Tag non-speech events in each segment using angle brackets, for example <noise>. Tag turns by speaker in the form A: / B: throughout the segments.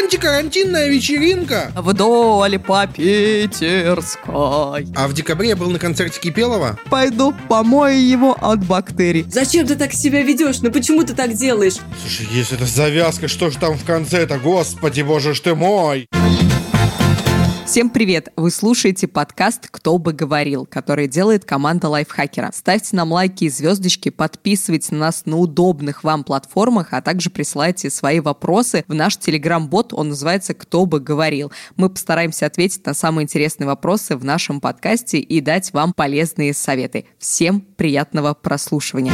A: антикарантинная вечеринка.
B: Вдоль по Питерской.
A: А в декабре я был на концерте Кипелова.
B: Пойду помою его от бактерий.
C: Зачем ты так себя ведешь? Ну почему ты так делаешь?
A: Слушай, если это завязка, что же там в конце-то? Господи, боже ж ты мой!
B: Всем привет! Вы слушаете подкаст «Кто бы говорил», который делает команда Лайфхакера. Ставьте нам лайки и звездочки, подписывайтесь на нас на удобных вам платформах, а также присылайте свои вопросы в наш телеграм-бот, он называется «Кто бы говорил». Мы постараемся ответить на самые интересные вопросы в нашем подкасте и дать вам полезные советы. Всем приятного прослушивания!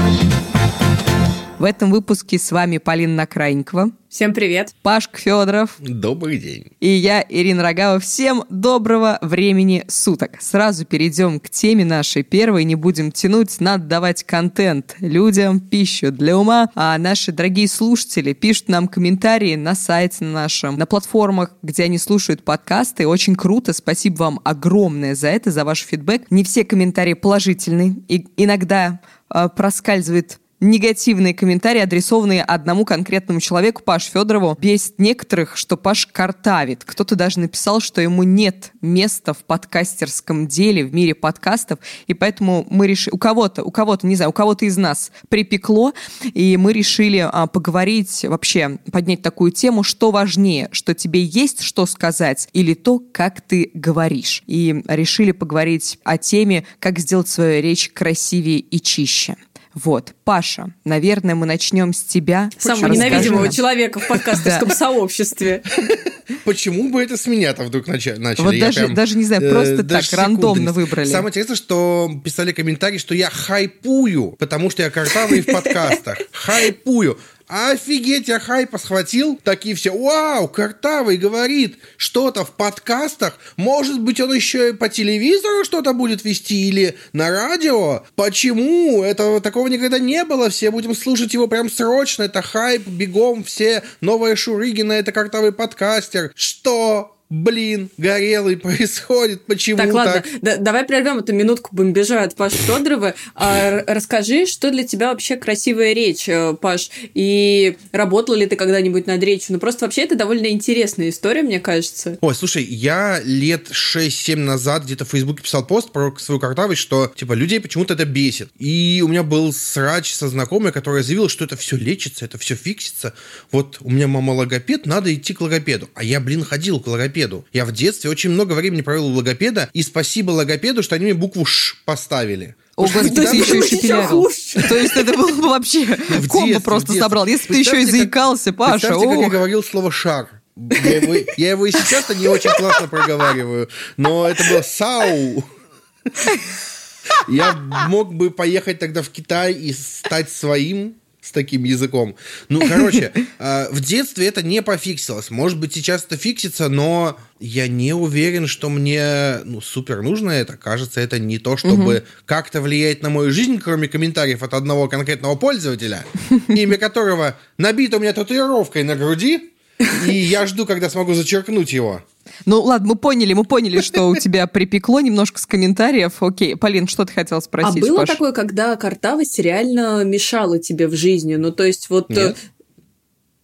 B: В этом выпуске с вами Полина Накрайникова.
C: Всем привет.
B: Пашка Федоров.
A: Добрый день.
B: И я, Ирина Рогава. Всем доброго времени суток. Сразу перейдем к теме нашей первой. Не будем тянуть. Надо давать контент людям, пищу для ума. А наши дорогие слушатели пишут нам комментарии на сайте нашем, на платформах, где они слушают подкасты. Очень круто. Спасибо вам огромное за это, за ваш фидбэк. Не все комментарии положительные. И иногда э, проскальзывает негативные комментарии, адресованные одному конкретному человеку, Паш Федорову, бесит некоторых, что Паш картавит. Кто-то даже написал, что ему нет места в подкастерском деле, в мире подкастов, и поэтому мы решили, у кого-то, у кого-то, не знаю, у кого-то из нас припекло, и мы решили а, поговорить, вообще поднять такую тему, что важнее, что тебе есть что сказать, или то, как ты говоришь. И решили поговорить о теме, как сделать свою речь красивее и чище. Вот, Паша, наверное, мы начнем с тебя.
C: Самого ненавидимого нам. человека в подкастерском <laughs> сообществе.
A: Почему бы это с меня-то вдруг начали?
B: Вот даже, даже не знаю, э, просто так, рандомно выбрали.
A: Самое интересное, что писали комментарии, что я хайпую, потому что я картавый в подкастах. <laughs> Хайпую. Офигеть, я хайпа схватил. Такие все, вау, Картавый говорит что-то в подкастах. Может быть, он еще и по телевизору что-то будет вести или на радио? Почему? Этого такого никогда не было. Все будем слушать его прям срочно. Это хайп, бегом все. Новая Шурыгина, это Картавый подкастер. Что? Блин, горелый происходит, почему так?
C: ладно, Да, давай прервем эту минутку бомбежа от Паши Федорова. А, расскажи, что для тебя вообще красивая речь, э, Паш, и работала ли ты когда-нибудь над речью? Ну, просто вообще это довольно интересная история, мне кажется.
A: Ой, слушай, я лет 6-7 назад где-то в Фейсбуке писал пост про свою картавость, что, типа, людей почему-то это бесит. И у меня был срач со знакомой, которая заявила, что это все лечится, это все фиксится. Вот у меня мама логопед, надо идти к логопеду. А я, блин, ходил к логопеду логопеду. Я в детстве очень много времени провел у логопеда, и спасибо логопеду, что они мне букву «ш» поставили.
B: О, господи, ты еще и шепелявил. То есть это было бы вообще <laughs> комбо просто собрал. Если ты еще и заикался, Паша.
A: Представьте, как я говорил слово «шар». Я его, я его и сейчас-то не очень классно проговариваю, но это было «сау». Я мог бы поехать тогда в Китай и стать своим, с таким языком. Ну, короче, э, <laughs> в детстве это не пофиксилось. Может быть, сейчас это фиксится, но я не уверен, что мне ну, супер нужно это. Кажется, это не то, чтобы угу. как-то влиять на мою жизнь, кроме комментариев от одного конкретного пользователя, <laughs> имя которого набито у меня татуировкой на груди, и я жду, когда смогу зачеркнуть его.
B: Ну ладно, мы поняли, мы поняли, что у тебя припекло немножко с комментариев. Окей, Полин, что ты хотела спросить?
C: А было
B: Паш?
C: такое, когда картавость реально мешала тебе в жизни? Ну то есть вот... Э,
A: Нет?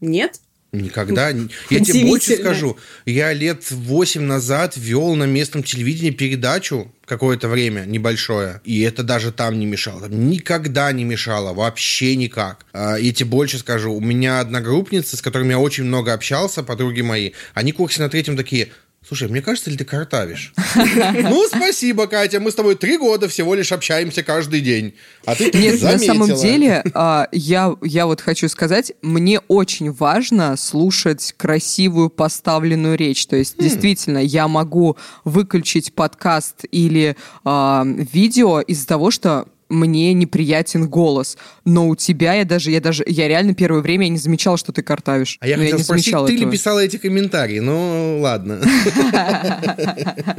C: Нет?
A: Никогда. Я тебе больше скажу. Я лет восемь назад вел на местном телевидении передачу какое-то время небольшое, и это даже там не мешало. Никогда не мешало, вообще никак. А, я тебе больше скажу. У меня одногруппницы, с которыми я очень много общался, подруги мои, они курсе на третьем такие, Слушай, мне кажется, ли ты картавишь? <laughs> Ну, спасибо, Катя. Мы с тобой три года всего лишь общаемся каждый день. А ты
B: Нет, на самом деле, а, я, я вот хочу сказать, мне очень важно слушать красивую поставленную речь. То есть, хм. действительно, я могу выключить подкаст или а, видео из-за того, что мне неприятен голос. Но у тебя я даже, я даже, я реально первое время не замечала, что ты картавишь.
A: А я
B: хотел
A: я не спросить, ты этого. ли писала эти комментарии? Ну, ладно. <laughs>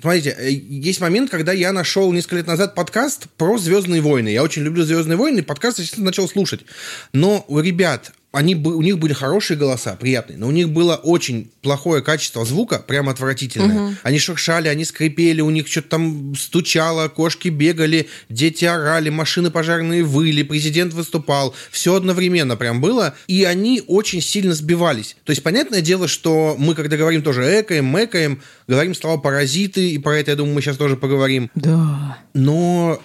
A: Смотрите, э, есть момент, когда я нашел несколько лет назад подкаст про Звездные войны. Я очень люблю Звездные войны, подкаст я начал слушать. Но, ребят, они, у них были хорошие голоса, приятные, но у них было очень плохое качество звука, прям отвратительное. Угу. Они шуршали, они скрипели, у них что-то там стучало, кошки бегали, дети орали, машины пожарные выли, президент выступал. Все одновременно прям было, и они очень сильно сбивались. То есть, понятное дело, что мы, когда говорим тоже экаем, мэкаем, говорим слова паразиты, и про это, я думаю, мы сейчас тоже поговорим.
B: Да.
A: Но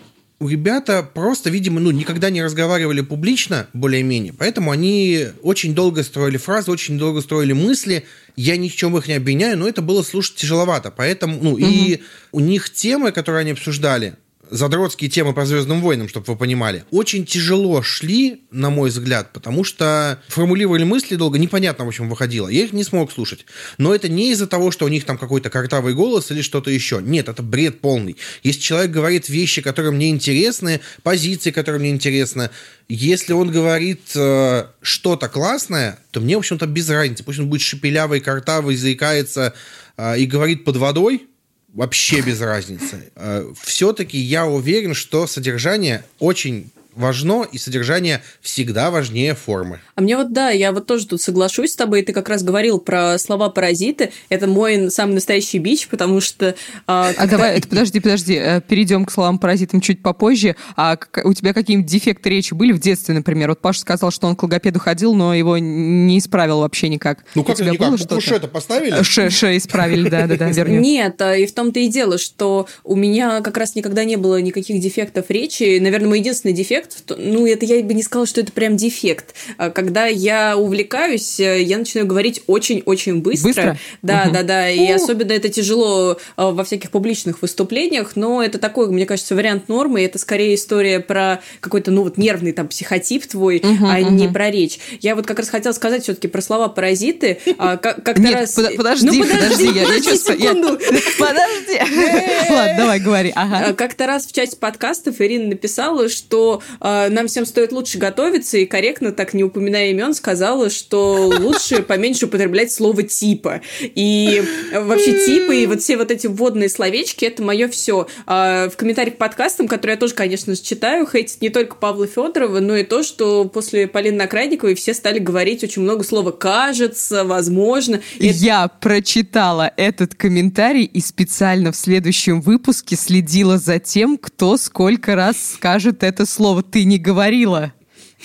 A: ребята просто, видимо, ну, никогда не разговаривали публично, более-менее, поэтому они очень долго строили фразы, очень долго строили мысли. Я ни в чем их не обвиняю, но это было слушать тяжеловато. Поэтому, ну, угу. и у них темы, которые они обсуждали, задротские темы по Звездным войнам, чтобы вы понимали, очень тяжело шли, на мой взгляд, потому что формулировали мысли долго, непонятно, в общем, выходило. Я их не смог слушать. Но это не из-за того, что у них там какой-то картавый голос или что-то еще. Нет, это бред полный. Если человек говорит вещи, которые мне интересны, позиции, которые мне интересны, если он говорит э, что-то классное, то мне, в общем-то, без разницы. Пусть он будет шепелявый, картавый, заикается э, и говорит под водой, вообще без разницы. Э, Все-таки я уверен, что содержание очень важно, и содержание всегда важнее формы.
C: А мне вот, да, я вот тоже тут соглашусь с тобой, ты как раз говорил про слова паразиты, это мой самый настоящий бич, потому что...
B: А, а давай, это, подожди, подожди, э, перейдем к словам паразитам чуть попозже. А у тебя какие-нибудь дефекты речи были в детстве, например? Вот Паша сказал, что он к логопеду ходил, но его не исправил вообще никак.
A: Ну как у тебя никак? Было что-то? Ш это поставили?
B: Ш, ш исправили, да-да-да, <laughs> вернее.
C: Нет, а, и в том-то и дело, что у меня как раз никогда не было никаких дефектов речи. Наверное, мой единственный дефект дефект, ну, это я бы не сказала, что это прям дефект. А когда я увлекаюсь, э, я начинаю говорить очень-очень быстро.
B: Быстро?
C: Да, угу. да, да. И У. особенно это тяжело э, во всяких публичных выступлениях, но это такой, мне кажется, вариант нормы. Это скорее история про какой-то, ну, вот нервный там психотип твой, угу, а угу. не про речь. Я вот как раз хотела сказать все-таки про слова паразиты. А, как-то
B: Нет,
C: раз...
B: Под, подожди, ну, подожди, подожди, я, подожди я секунду. <laughs> Подожди. <laughs> Ладно, давай, говори. Ага.
C: А, как-то раз в части подкастов Ирина написала, что нам всем стоит лучше готовиться, и корректно, так не упоминая имен, сказала, что лучше <laughs> поменьше употреблять слово типа. И вообще типы и вот все вот эти вводные словечки, это мое все. А, в комментариях к подкастам, которые я тоже, конечно, читаю, хейтит не только Павла Федорова, но и то, что после Полины Накрайниковой все стали говорить очень много слова «кажется», «возможно».
B: Я это... прочитала этот комментарий и специально в следующем выпуске следила за тем, кто сколько раз скажет это слово ты не говорила.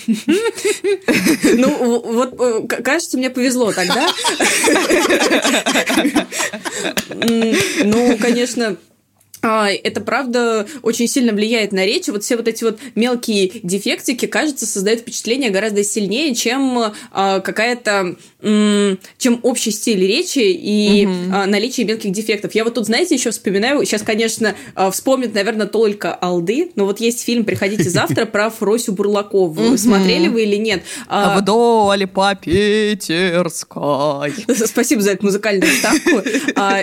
C: Ну, вот, э, кажется, мне повезло тогда. Ну, конечно, а, это правда очень сильно влияет на речь. Вот все вот эти вот мелкие дефектики, кажется, создают впечатление гораздо сильнее, чем а, какая-то чем общий стиль речи и угу. наличие мелких дефектов. Я вот тут, знаете, еще вспоминаю, сейчас, конечно, вспомнит, наверное, только Алды, но вот есть фильм «Приходите завтра» <laughs> про Фросю Бурлакову. Смотрели вы или нет?
B: А вдоль по Питерской. <laughs>
C: Спасибо за эту музыкальную вставку.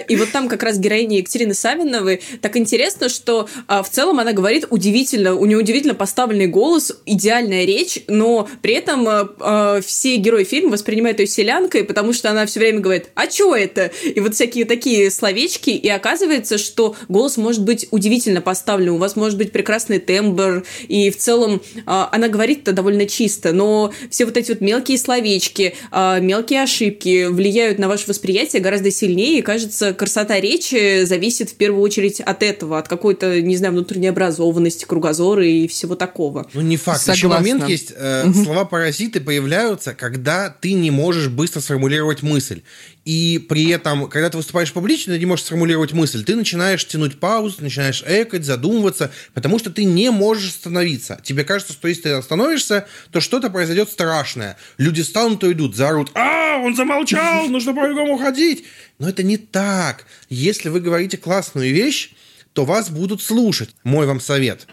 C: И вот там как раз героиня Екатерины Савиновой так интересно, что а, в целом она говорит удивительно, у нее удивительно поставленный голос, идеальная речь, но при этом а, а, все герои фильма воспринимают ее селянкой, потому что она все время говорит, а что это? И вот всякие такие словечки, и оказывается, что голос может быть удивительно поставлен, у вас может быть прекрасный тембр, и в целом а, она говорит-то довольно чисто, но все вот эти вот мелкие словечки, а, мелкие ошибки влияют на ваше восприятие гораздо сильнее, и кажется, красота речи зависит в первую очередь от этого, от какой-то, не знаю, внутренней образованности, кругозора и всего такого.
A: Ну, не факт. Согласна. Еще момент есть. Э, угу. Слова паразиты появляются, когда ты не можешь быстро сформулировать мысль. И при этом, когда ты выступаешь публично, ты не можешь сформулировать мысль, ты начинаешь тянуть паузу, начинаешь экать, задумываться, потому что ты не можешь остановиться. Тебе кажется, что если ты остановишься, то что-то произойдет страшное. Люди встанут и идут, заорут, а, он замолчал, нужно по-другому уходить. Но это не так. Если вы говорите классную вещь, то вас будут слушать. Мой вам совет.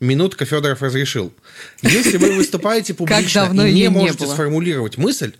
A: Минутка Федоров разрешил. Если вы выступаете публично и не можете сформулировать мысль,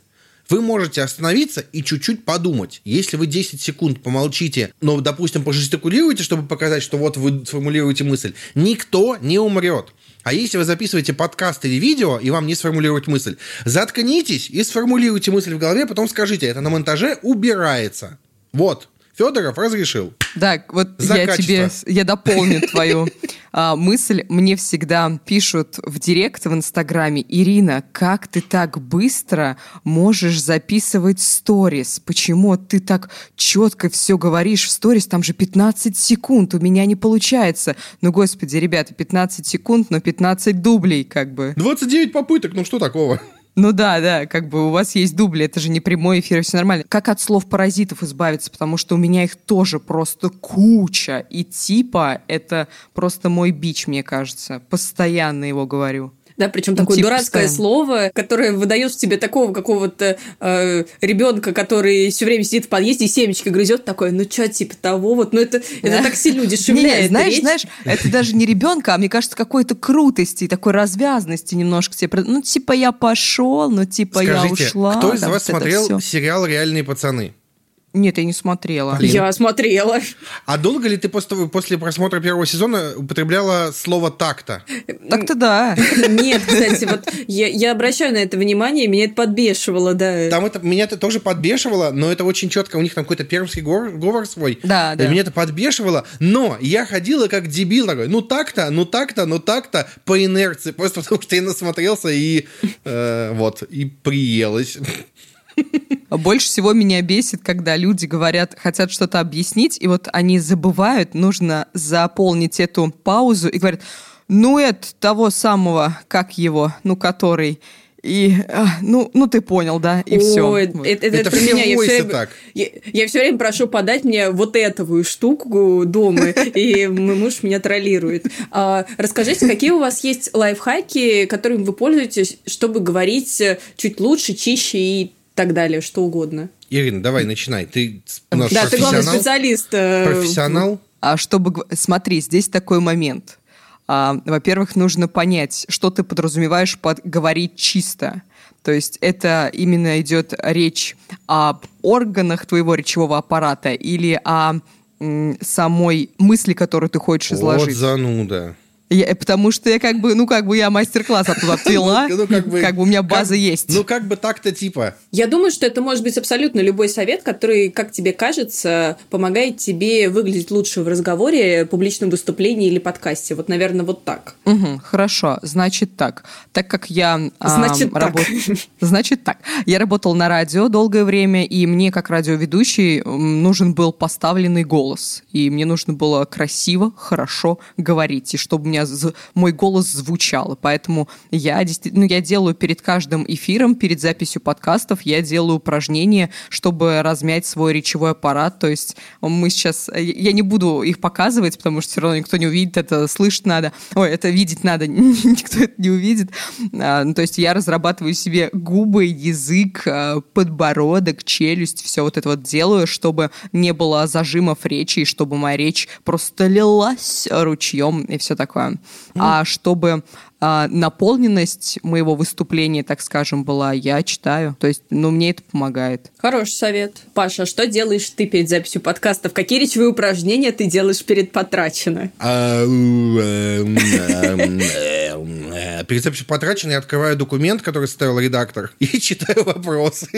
A: вы можете остановиться и чуть-чуть подумать. Если вы 10 секунд помолчите, но, допустим, пожестикулируете, чтобы показать, что вот вы сформулируете мысль, никто не умрет. А если вы записываете подкаст или видео, и вам не сформулировать мысль, заткнитесь и сформулируйте мысль в голове, потом скажите, это на монтаже убирается. Вот. Федоров разрешил.
B: Да, вот
A: За
B: я
A: качество.
B: тебе, я дополню <laughs> твою а, мысль. Мне всегда пишут в директ в Инстаграме, Ирина, как ты так быстро можешь записывать сторис? Почему ты так четко все говоришь в сторис? Там же 15 секунд, у меня не получается. Ну, господи, ребята, 15 секунд, но 15 дублей, как бы.
A: 29 попыток, ну что такого?
B: Ну да, да, как бы у вас есть дубли, это же не прямой эфир, все нормально. Как от слов паразитов избавиться, потому что у меня их тоже просто куча. И типа это просто мой бич, мне кажется. Постоянно его говорю.
C: Да, причем
B: Ну,
C: такое
B: типа
C: дурацкое
B: постоянно.
C: слово, которое выдает в тебе такого какого-то э, ребенка, который все время сидит в подъезде и семечки грызет, такое, ну что, типа того, вот, ну это, это так сильно
B: Не,
C: удешевляет
B: знаешь,
C: речь.
B: знаешь, это даже не ребенка, а мне кажется, какой-то крутости, такой развязности немножко тебе. Ну, типа, я пошел, ну, типа, я
A: Скажите,
B: ушла.
A: кто из вас смотрел сериал «Реальные пацаны»?
B: Нет, я не смотрела.
A: Блин.
C: Я смотрела.
A: А долго ли ты после, после просмотра первого сезона употребляла слово «такта»?
B: Так-то да.
C: Нет, кстати, вот я, я обращаю на это внимание, меня это подбешивало, да.
A: Там это меня это тоже подбешивало, но это очень четко. У них там какой-то пермский говор, говор свой.
B: Да,
A: И
B: да.
A: меня это подбешивало, но я ходила как дебил такой, ну так-то, ну так-то, ну так-то, по инерции, просто потому что я насмотрелся и э, вот, и приелось.
B: Больше всего меня бесит, когда люди говорят, хотят что-то объяснить, и вот они забывают, нужно заполнить эту паузу и говорят, ну, это того самого, как его, ну, который... И, а, ну, ну, ты понял, да, и все.
C: Ой, это, это,
A: Это
C: это
A: все
C: меня. Я все, время,
A: так.
C: я, все время прошу подать мне вот эту штуку дома, и мой муж меня троллирует. А, расскажите, какие у вас есть лайфхаки, которыми вы пользуетесь, чтобы говорить чуть лучше, чище и так далее, что угодно?
A: Ирина, давай, начинай. Ты у нас
C: Да, ты главный
A: профессионал.
C: специалист. э,
A: Профессионал.
B: А чтобы... Смотри, здесь такой момент. А, во-первых, нужно понять, что ты подразумеваешь под «говорить чисто». То есть это именно идет речь об органах твоего речевого аппарата или о м, самой мысли, которую ты хочешь
A: Вот
B: изложить.
A: зануда.
B: Я- потому что я как бы, ну как бы я мастер-класс оттуда отвела,
A: Ну, как бы-
B: как бы у меня база
A: как-
B: есть.
A: Ну, как бы так-то типа.
C: Я думаю, что это может быть абсолютно любой совет, который, как тебе кажется, помогает тебе выглядеть лучше в разговоре, публичном выступлении или подкасте. Вот, наверное, вот так.
B: Мгм, хорошо, значит так. Так как я... а,
C: Значит так.
B: работ- Значит так. Я работал на радио долгое время, и мне, как радиоведущий, нужен был поставленный голос. И мне нужно было красиво, хорошо говорить, и чтобы у меня з- мой голос звучал. Поэтому я, ну, я делаю перед каждым эфиром, перед записью подкастов, я делаю упражнения, чтобы размять свой речевой аппарат. То есть мы сейчас... Я не буду их показывать, потому что все равно никто не увидит, это слышать надо. Ой, это видеть надо, <laughs> никто это не увидит. А, ну, то есть я разрабатываю себе губы, язык, а, подбородок, челюсть, все вот это вот делаю, чтобы не было зажимов речи, и чтобы моя речь просто лилась ручьем и все такое. А чтобы а, наполненность моего выступления, так скажем, была, я читаю. То есть, ну, мне это помогает.
C: Хороший совет. Паша, что делаешь ты перед записью подкастов? Какие речевые упражнения ты делаешь перед потрачено?
A: А, эм, эм, эм, Перед записью потрачено я открываю документ, который составил редактор, и <laughs> читаю вопросы.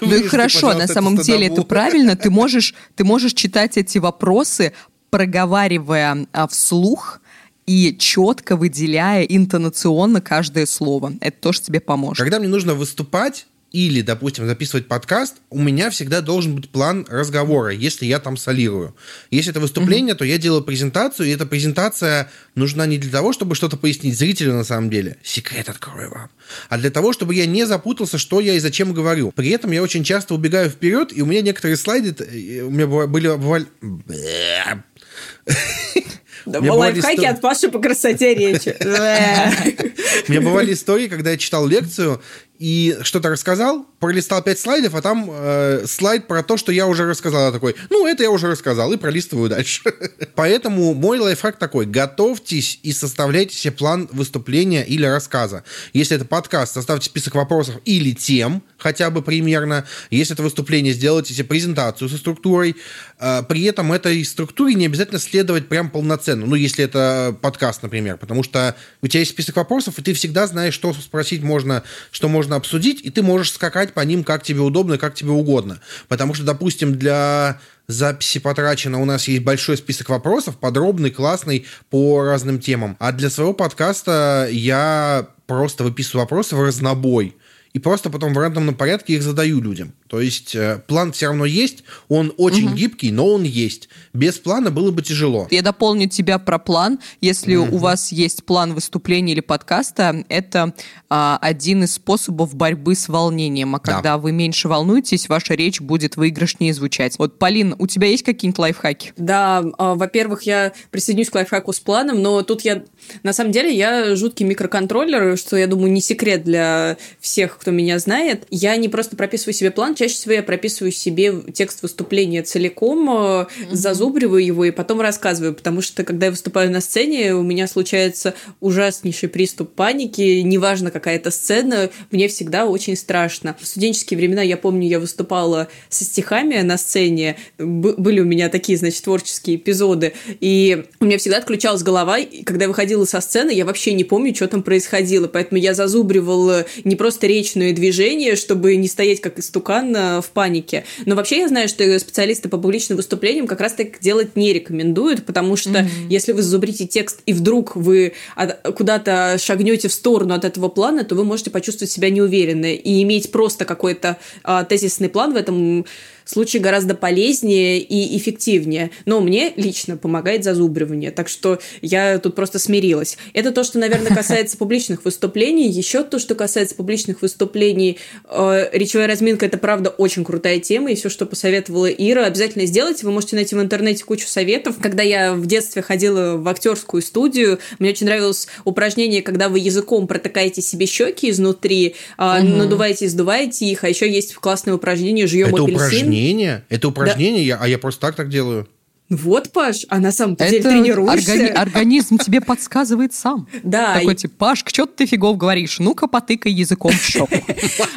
B: Ну и хорошо, на самом деле это правильно. Ты можешь, ты можешь читать эти вопросы, проговаривая а, вслух и четко выделяя интонационно каждое слово. Это тоже тебе поможет.
A: Когда мне нужно выступать или, допустим, записывать подкаст, у меня всегда должен быть план разговора, если я там солирую. Если это выступление, то я делаю презентацию, и эта презентация нужна не для того, чтобы что-то пояснить зрителю на самом деле, секрет открою вам, а для того, чтобы я не запутался, что я и зачем говорю. При этом я очень часто убегаю вперед, и у меня некоторые слайды, э, у меня были... бывали-
C: лайфхаки от Паши по красоте речи. <laughs>
A: У меня бывали истории, когда я читал лекцию и что-то рассказал, пролистал пять слайдов, а там э, слайд про то, что я уже рассказал. Я такой, ну, это я уже рассказал, и пролистываю дальше. <laughs> Поэтому мой лайфхак такой, готовьтесь и составляйте себе план выступления или рассказа. Если это подкаст, составьте список вопросов или тем, хотя бы примерно. Если это выступление, сделайте себе презентацию со структурой. Э, При этом этой структуре не обязательно следовать прям полноценно. Ну, если это подкаст, например, потому что у тебя есть список вопросов, и ты всегда знаешь, что спросить можно, что можно можно обсудить, и ты можешь скакать по ним как тебе удобно, как тебе угодно. Потому что, допустим, для записи потрачено, у нас есть большой список вопросов, подробный, классный, по разным темам. А для своего подкаста я просто выписываю вопросы в разнобой и просто потом в рандомном порядке их задаю людям. То есть э, план все равно есть, он очень угу. гибкий, но он есть. Без плана было бы тяжело.
B: Я дополню тебя про план. Если угу. у вас есть план выступления или подкаста, это а, один из способов борьбы с волнением. А когда да. вы меньше волнуетесь, ваша речь будет выигрышнее звучать. Вот, Полин, у тебя есть какие-нибудь лайфхаки?
C: Да, а, во-первых, я присоединюсь к лайфхаку с планом, но тут я, на самом деле, я жуткий микроконтроллер, что, я думаю, не секрет для всех, кто меня знает. Я не просто прописываю себе план, чаще всего я прописываю себе текст выступления целиком, mm-hmm. зазубриваю его и потом рассказываю, потому что когда я выступаю на сцене, у меня случается ужаснейший приступ паники, неважно какая это сцена, мне всегда очень страшно. В студенческие времена, я помню, я выступала со стихами на сцене, были у меня такие, значит, творческие эпизоды, и у меня всегда отключалась голова, и когда я выходила со сцены, я вообще не помню, что там происходило, поэтому я зазубривала не просто речные движения, чтобы не стоять как истукан в панике. Но вообще я знаю, что специалисты по публичным выступлениям как раз так делать не рекомендуют, потому что mm-hmm. если вы зубрите текст и вдруг вы куда-то шагнете в сторону от этого плана, то вы можете почувствовать себя неуверенно и иметь просто какой-то а, тезисный план в этом случае гораздо полезнее и эффективнее. Но мне лично помогает зазубривание, так что я тут просто смирилась. Это то, что, наверное, <laughs> касается публичных выступлений. Еще то, что касается публичных выступлений, э, речевая разминка – это, правда, очень крутая тема, и все, что посоветовала Ира, обязательно сделайте. Вы можете найти в интернете кучу советов. Когда я в детстве ходила в актерскую студию, мне очень нравилось упражнение, когда вы языком протыкаете себе щеки изнутри, угу. надуваете и сдуваете их, а еще есть классное упражнение «Жуем апельсин».
A: Упражнение. Это упражнение, да. я, а я просто так так делаю.
C: Вот, Паш, а на самом деле тренируешься.
B: Органи- организм тебе подсказывает сам. <laughs>
C: Да.
B: Такой типа, Паш, что ты фигов говоришь? Ну-ка, потыкай языком в щеку. <laughs>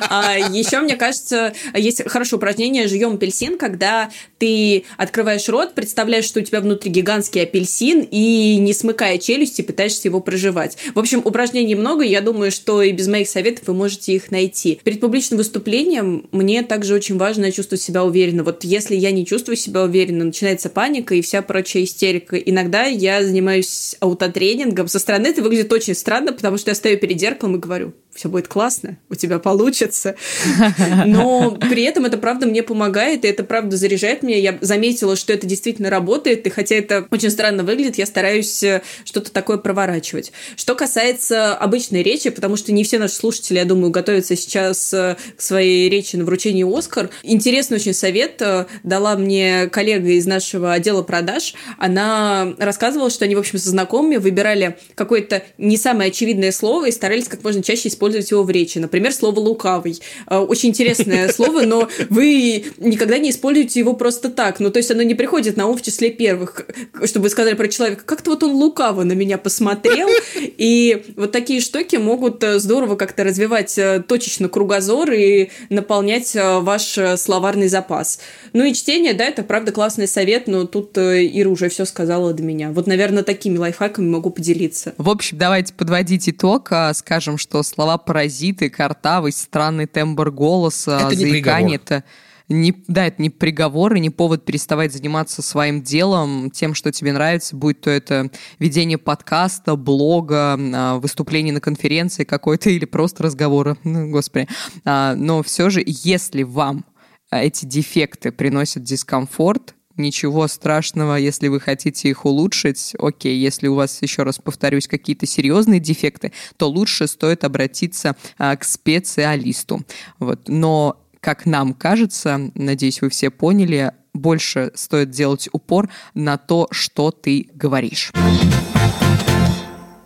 C: А, еще, мне кажется, есть хорошее упражнение «Жуем апельсин», когда ты открываешь рот, представляешь, что у тебя внутри гигантский апельсин, и, не смыкая челюсти, пытаешься его проживать. В общем, упражнений много, я думаю, что и без моих советов вы можете их найти. Перед публичным выступлением мне также очень важно чувствовать себя уверенно. Вот если я не чувствую себя уверенно, начинается паника, паника и вся прочая истерика. Иногда я занимаюсь аутотренингом. Со стороны это выглядит очень странно, потому что я стою перед зеркалом и говорю, все будет классно, у тебя получится. <laughs> Но при этом это правда мне помогает, и это правда заряжает меня. Я заметила, что это действительно работает, и хотя это очень странно выглядит, я стараюсь э, что-то такое проворачивать. Что касается обычной речи, потому что не все наши слушатели, я думаю, готовятся сейчас э, к своей речи на вручении Оскар. Интересный очень совет э, дала мне коллега из нашего отдела продаж. Она рассказывала, что они, в общем, со знакомыми выбирали какое-то не самое очевидное слово и старались как можно чаще использовать использовать его в речи. Например, слово «лукавый». А, очень интересное <laughs> слово, но вы никогда не используете его просто так. Ну, то есть оно не приходит на ум в числе первых, чтобы вы сказали про человека, как-то вот он лукаво на меня посмотрел. И вот такие штуки могут э, здорово как-то развивать э, точечно кругозор и наполнять э, ваш словарный запас. Ну и чтение, да, это правда классный совет, но тут Ира уже все сказала до меня. Вот, наверное, такими лайфхаками могу поделиться.
B: В общем, давайте подводить итог. А, скажем, что слова слова паразиты, картавость, странный тембр голоса, это заикание. Это не, да, это не приговор и не повод переставать заниматься своим делом, тем, что тебе нравится, будь то это ведение подкаста, блога, а, выступление на конференции какой-то или просто разговора, <laughs> ну, господи. А, но все же, если вам эти дефекты приносят дискомфорт, Ничего страшного, если вы хотите их улучшить. Окей, если у вас, еще раз повторюсь, какие-то серьезные дефекты, то лучше стоит обратиться а, к специалисту. Вот. Но, как нам кажется, надеюсь, вы все поняли, больше стоит делать упор на то, что ты говоришь.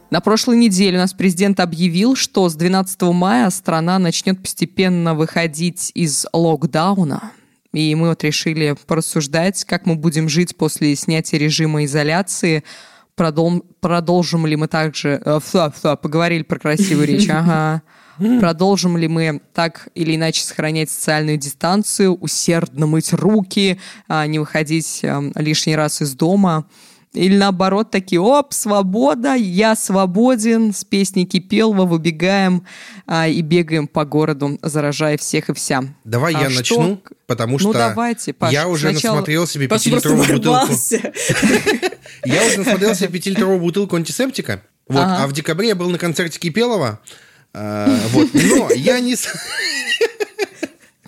B: На прошлой неделе у нас президент объявил, что с 12 мая страна начнет постепенно выходить из локдауна. И мы вот решили порассуждать, как мы будем жить после снятия режима изоляции. Продол продолжим ли мы также... Э, фу, поговорили про красивую <laughs> речь, ага. Продолжим ли мы так или иначе сохранять социальную дистанцию, усердно мыть руки, а не выходить э, лишний раз из дома. Или наоборот, такие, оп, свобода, я свободен, с песней Кипелова выбегаем а, и бегаем по городу, заражая всех и вся.
A: Давай а я что? начну, потому ну, что
B: ну, давайте, Паш,
A: я уже сначала... насмотрел себе пятилитровую бутылку. <laughs> Я уже насмотрел себе пятилитровую бутылку антисептика. Вот, а в декабре я был на концерте Кипелова. А, вот, но я не... <laughs>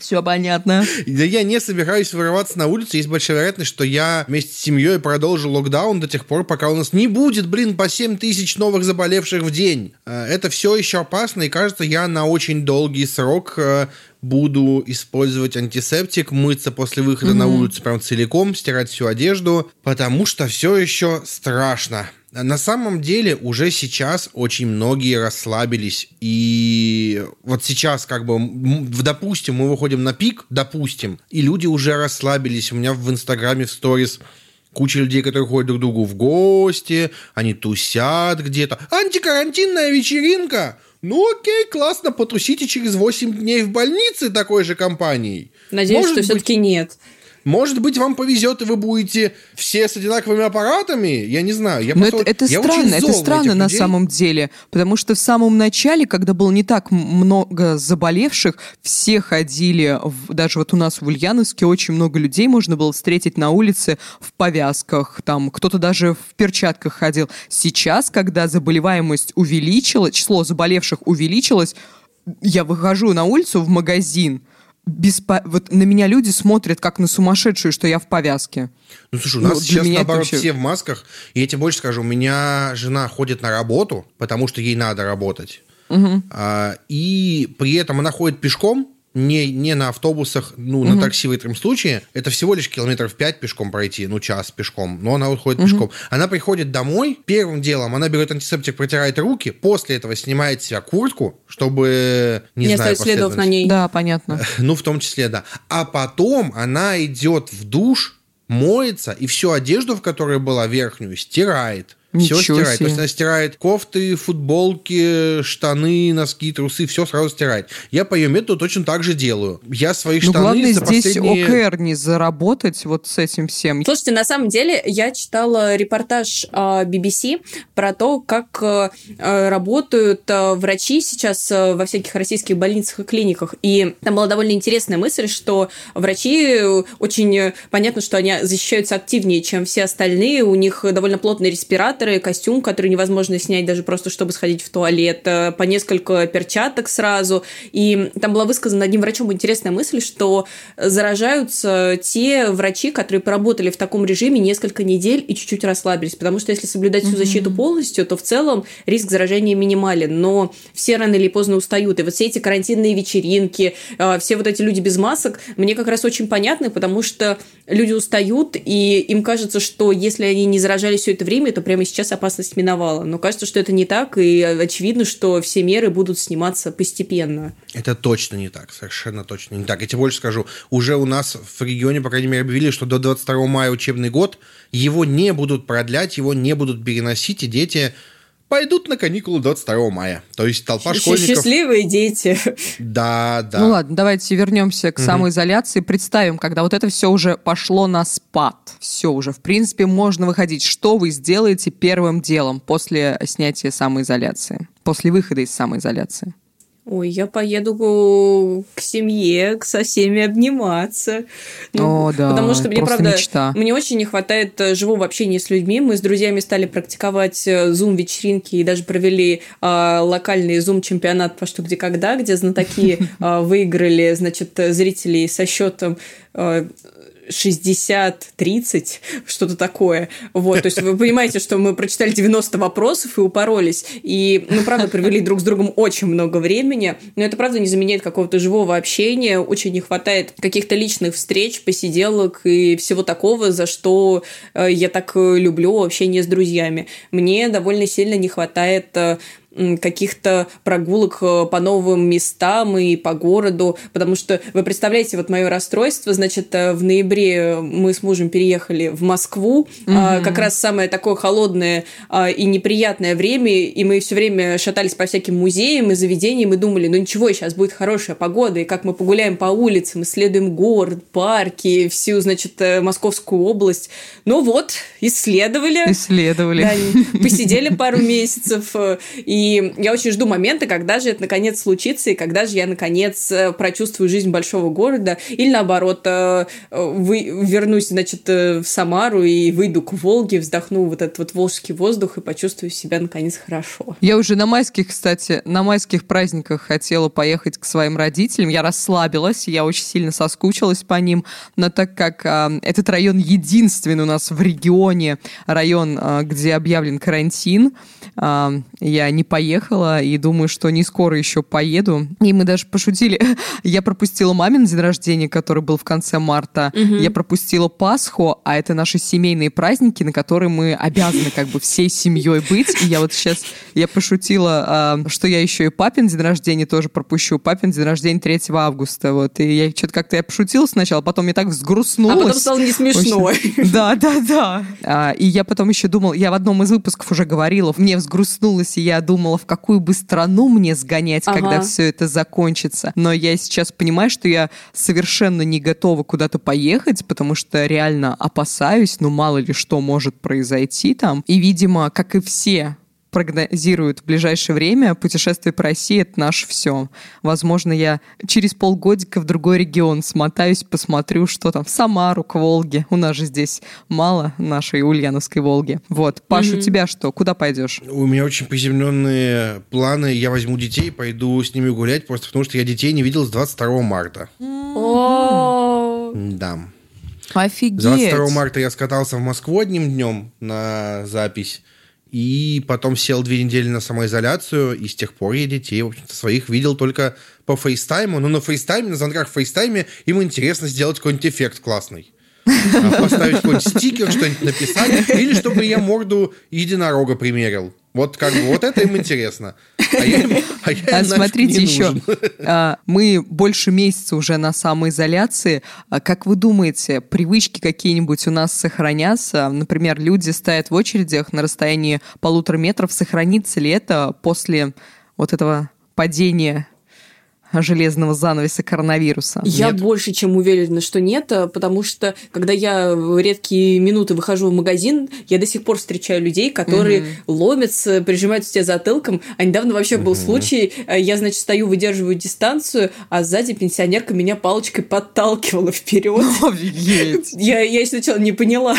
B: Все понятно.
A: Да я не собираюсь вырываться на улицу. Есть большая вероятность, что я вместе с семьей продолжу локдаун до тех пор, пока у нас не будет, блин, по 7 тысяч новых заболевших в день. А, это все еще опасно, и кажется, я на очень долгий срок э, буду использовать антисептик, мыться после выхода mm-hmm. на улицу прям целиком, стирать всю одежду, потому что все еще страшно. На самом деле уже сейчас очень многие расслабились. И вот сейчас как бы, допустим, мы выходим на пик, допустим, и люди уже расслабились. У меня в Инстаграме, в сторис куча людей, которые ходят друг к другу в гости, они тусят где-то. Антикарантинная вечеринка! Ну окей, классно, потусите через 8 дней в больнице такой же компанией.
C: Надеюсь, Может что быть... все-таки нет.
A: Может быть, вам повезет, и вы будете все с одинаковыми аппаратами. Я не знаю. Я
B: Но это, это я странно, это странно на самом деле. Потому что в самом начале, когда было не так много заболевших, все ходили, в, даже вот у нас в Ульяновске очень много людей можно было встретить на улице в повязках, там кто-то даже в перчатках ходил. Сейчас, когда заболеваемость увеличилась, число заболевших увеличилось, я выхожу на улицу в магазин, беспо... вот на меня люди смотрят как на сумасшедшую, что я в повязке.
A: Ну, слушай, у нас ну, сейчас, наоборот, вообще... все в масках. И я тебе больше скажу, у меня жена ходит на работу, потому что ей надо работать. Угу. А, и при этом она ходит пешком, не, не на автобусах, ну, угу. на такси в этом случае, это всего лишь километров 5 пешком пройти, ну, час пешком, но она уходит угу. пешком. Она приходит домой, первым делом она берет антисептик, протирает руки, после этого снимает себя куртку, чтобы, не, не знаю,
C: следов на ней.
B: Да, понятно. <laughs>
A: Ну, в том числе, да. А потом она идет в душ, моется, и всю одежду, в которой была верхнюю, стирает. Все стирает. Себе. То есть она стирает кофты, футболки, штаны, носки, трусы, все сразу стирает. Я по ее методу точно так же делаю. Я свои ну, штаны
B: главное
A: за
B: здесь
A: последние...
B: ОКР не заработать вот с этим всем.
C: Слушайте, на самом деле я читала репортаж BBC а, про то, как э, э, работают э, врачи сейчас во всяких российских больницах и клиниках. И там была довольно интересная мысль, что врачи очень понятно, что они защищаются активнее, чем все остальные. У них довольно плотный респиратор респираторы, костюм, который невозможно снять даже просто, чтобы сходить в туалет, э, по несколько перчаток сразу. И там была высказана одним врачом интересная мысль, что заражаются те врачи, которые поработали в таком режиме несколько недель и чуть-чуть расслабились. Потому что если соблюдать всю защиту полностью, то в целом риск заражения минимален. Но все рано или поздно устают. И вот все эти карантинные вечеринки, э, все вот эти люди без масок, мне как раз очень понятны, потому что люди устают, и им кажется, что если они не заражались все это время, то прямо сейчас опасность миновала. Но кажется, что это не так, и очевидно, что все меры будут сниматься постепенно.
A: Это точно не так, совершенно точно не так. Я тебе больше скажу, уже у нас в регионе, по крайней мере, объявили, что до 22 мая учебный год его не будут продлять, его не будут переносить, и дети пойдут на каникулы 22 мая. То есть толпа школьников...
C: Счастливые дети.
A: Да, да.
B: Ну ладно, давайте вернемся к угу. самоизоляции. Представим, когда вот это все уже пошло на спад. Все уже, в принципе, можно выходить. Что вы сделаете первым делом после снятия самоизоляции? После выхода из самоизоляции?
C: Ой, я поеду к семье, со всеми обниматься.
B: Ну, О, да.
C: Потому что мне, правда,
B: мечта.
C: мне очень не хватает э, живого общения с людьми. Мы с друзьями стали практиковать зум-вечеринки э, и даже провели э, локальный зум-чемпионат по что где когда, где знатоки <laughs> э, выиграли, значит, зрителей со счетом э, 60-30, что-то такое. Вот, то есть вы понимаете, что мы прочитали 90 вопросов и упоролись. И, ну, правда, провели друг с другом очень много времени. Но это, правда, не заменяет какого-то живого общения. Очень не хватает каких-то личных встреч, посиделок и всего такого, за что э, я так люблю общение с друзьями. Мне довольно сильно не хватает э, каких-то прогулок э, по новым местам и по городу, потому что вы представляете, вот мое расстройство, значит, э, в ноябре мы с мужем переехали в Москву, угу. как раз самое такое холодное а, и неприятное время, и мы все время шатались по всяким музеям и заведениям и думали, ну ничего, сейчас будет хорошая погода, и как мы погуляем по улицам, исследуем город, парки, всю, значит, э, Московскую область. Ну вот, исследовали.
B: Исследовали.
C: Да, посидели пару месяцев, и я очень жду момента, когда же это наконец случится, и когда же я наконец э, прочувствую жизнь большого города, или наоборот, э, вы, вернусь, значит, в Самару и выйду к Волге, вздохну вот этот вот волжский воздух и почувствую себя наконец хорошо.
B: Я уже на майских, кстати, на майских праздниках хотела поехать к своим родителям. Я расслабилась, я очень сильно соскучилась по ним, но так как э, этот район единственный у нас в регионе, район, э, где объявлен карантин, э, я не поехала и думаю, что не скоро еще поеду. И мы даже пошутили. <laughs> я пропустила мамин день рождения, который был в конце марта. Угу. Я пропустила Пасху, а это наши семейные праздники, на которые мы обязаны как бы всей семьей быть. И я вот сейчас, я пошутила, что я еще и папин день рождения тоже пропущу. Папин день рождения 3 августа. Вот. И я что-то как-то я пошутила сначала, потом мне так взгрустнулось. А
C: потом стало не смешно.
B: Очень... <laughs> Да, да, да. А, и я потом еще думала, я в одном из выпусков уже говорила, мне взгрустнулось, и я думала, в какую бы страну мне сгонять, ага. когда все это закончится. Но я сейчас понимаю, что я совершенно не готова куда-то поехать, потому что реально опасаюсь, ну мало ли что может произойти там. И, видимо, как и все прогнозируют в ближайшее время, путешествие по России — это наше все. Возможно, я через полгодика в другой регион смотаюсь, посмотрю, что там в Самару, к Волге. У нас же здесь мало нашей Ульяновской Волги. Вот. Паш, mm-hmm. у тебя что? Куда пойдешь?
A: У меня очень поземленные планы. Я возьму детей, пойду с ними гулять, просто потому что я детей не видел с 22 марта. Да.
B: Офигеть.
A: 22 марта я скатался в Москву одним днем на запись. И потом сел две недели на самоизоляцию, и с тех пор я детей, в общем-то, своих видел только по FaceTime у. Но на FaceTime е, на звонках в FaceTime е им интересно сделать какой-нибудь эффект классный. А поставить какой-нибудь стикер, что-нибудь написать, или чтобы я морду единорога примерил. Вот как бы вот это им интересно. А, я, <laughs> а, я
B: а смотрите еще, <laughs> а, мы больше месяца уже на самоизоляции. А как вы думаете, привычки какие-нибудь у нас сохранятся? Например, люди стоят в очередях на расстоянии полутора метров. Сохранится ли это после вот этого падения железного занавеса коронавируса.
C: Я нет? больше чем уверена, что нет, а, потому что когда я в редкие минуты выхожу в магазин, я до сих пор встречаю людей, которые угу. ломятся, прижимаются тебя затылком. А недавно вообще угу. был случай, а, я, значит, стою, выдерживаю дистанцию, а сзади пенсионерка меня палочкой подталкивала вперед. <laughs>
B: Офигеть! <laughs>
C: Я, я сначала не поняла.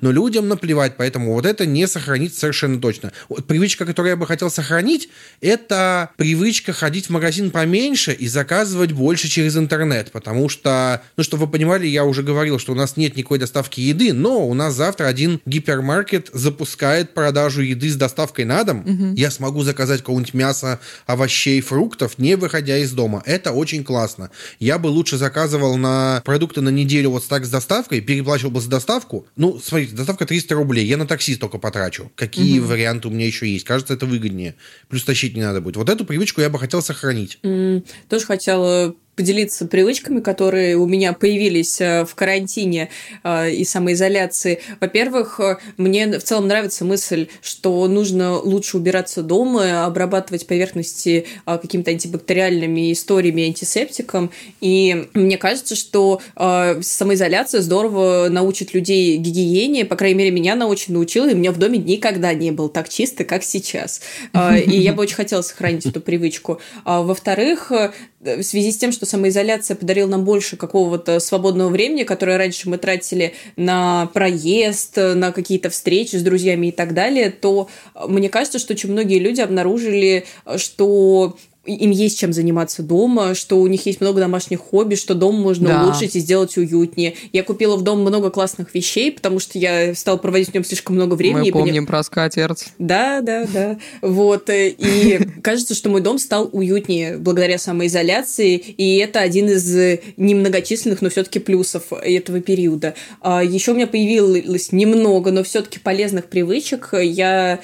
A: Но людям наплевать, поэтому вот это не сохранится совершенно точно. Вот привычка, которую я бы хотел сохранить, это привычка ходить в магазин поменьше, меньше и заказывать больше через интернет, потому что, ну, чтобы вы понимали, я уже говорил, что у нас нет никакой доставки еды, но у нас завтра один гипермаркет запускает продажу еды с доставкой на дом. Угу. Я смогу заказать какого-нибудь мяса, овощей, фруктов, не выходя из дома. Это очень классно. Я бы лучше заказывал на продукты на неделю вот так с доставкой, переплачивал бы за доставку. Ну, смотрите, доставка 300 рублей, я на такси столько потрачу. Какие угу. варианты у меня еще есть? Кажется, это выгоднее. Плюс тащить не надо будет. Вот эту привычку я бы хотел сохранить.
C: Mm, тоже хотела поделиться привычками, которые у меня появились э, в карантине э, и самоизоляции. Во-первых, э, мне в целом нравится мысль, что нужно лучше убираться дома, обрабатывать поверхности какими-то антибактериальными историями, антисептиком. И мне кажется, что самоизоляция здорово научит людей гигиене. По крайней мере, меня она очень научила, и у меня в доме никогда не было так чисто, как сейчас. И я бы очень хотела сохранить эту привычку. А во-вторых, в связи с тем, что самоизоляция подарила нам больше какого-то свободного времени, которое раньше мы тратили на проезд, на какие-то встречи с друзьями и так далее, то мне кажется, что очень многие люди обнаружили, что им есть чем заниматься дома, что у них есть много домашних хобби, что дом можно да. улучшить и сделать уютнее. Я купила в дом много классных вещей, потому что я стала проводить в нем слишком много времени.
B: Мы помним поня... про скатерть.
C: Да, да, да. Вот. Э, и <laughs> кажется, что мой дом стал уютнее благодаря самоизоляции, и это один из немногочисленных, но все-таки плюсов этого периода. А Еще у меня появилось немного, но все-таки полезных привычек. Я э,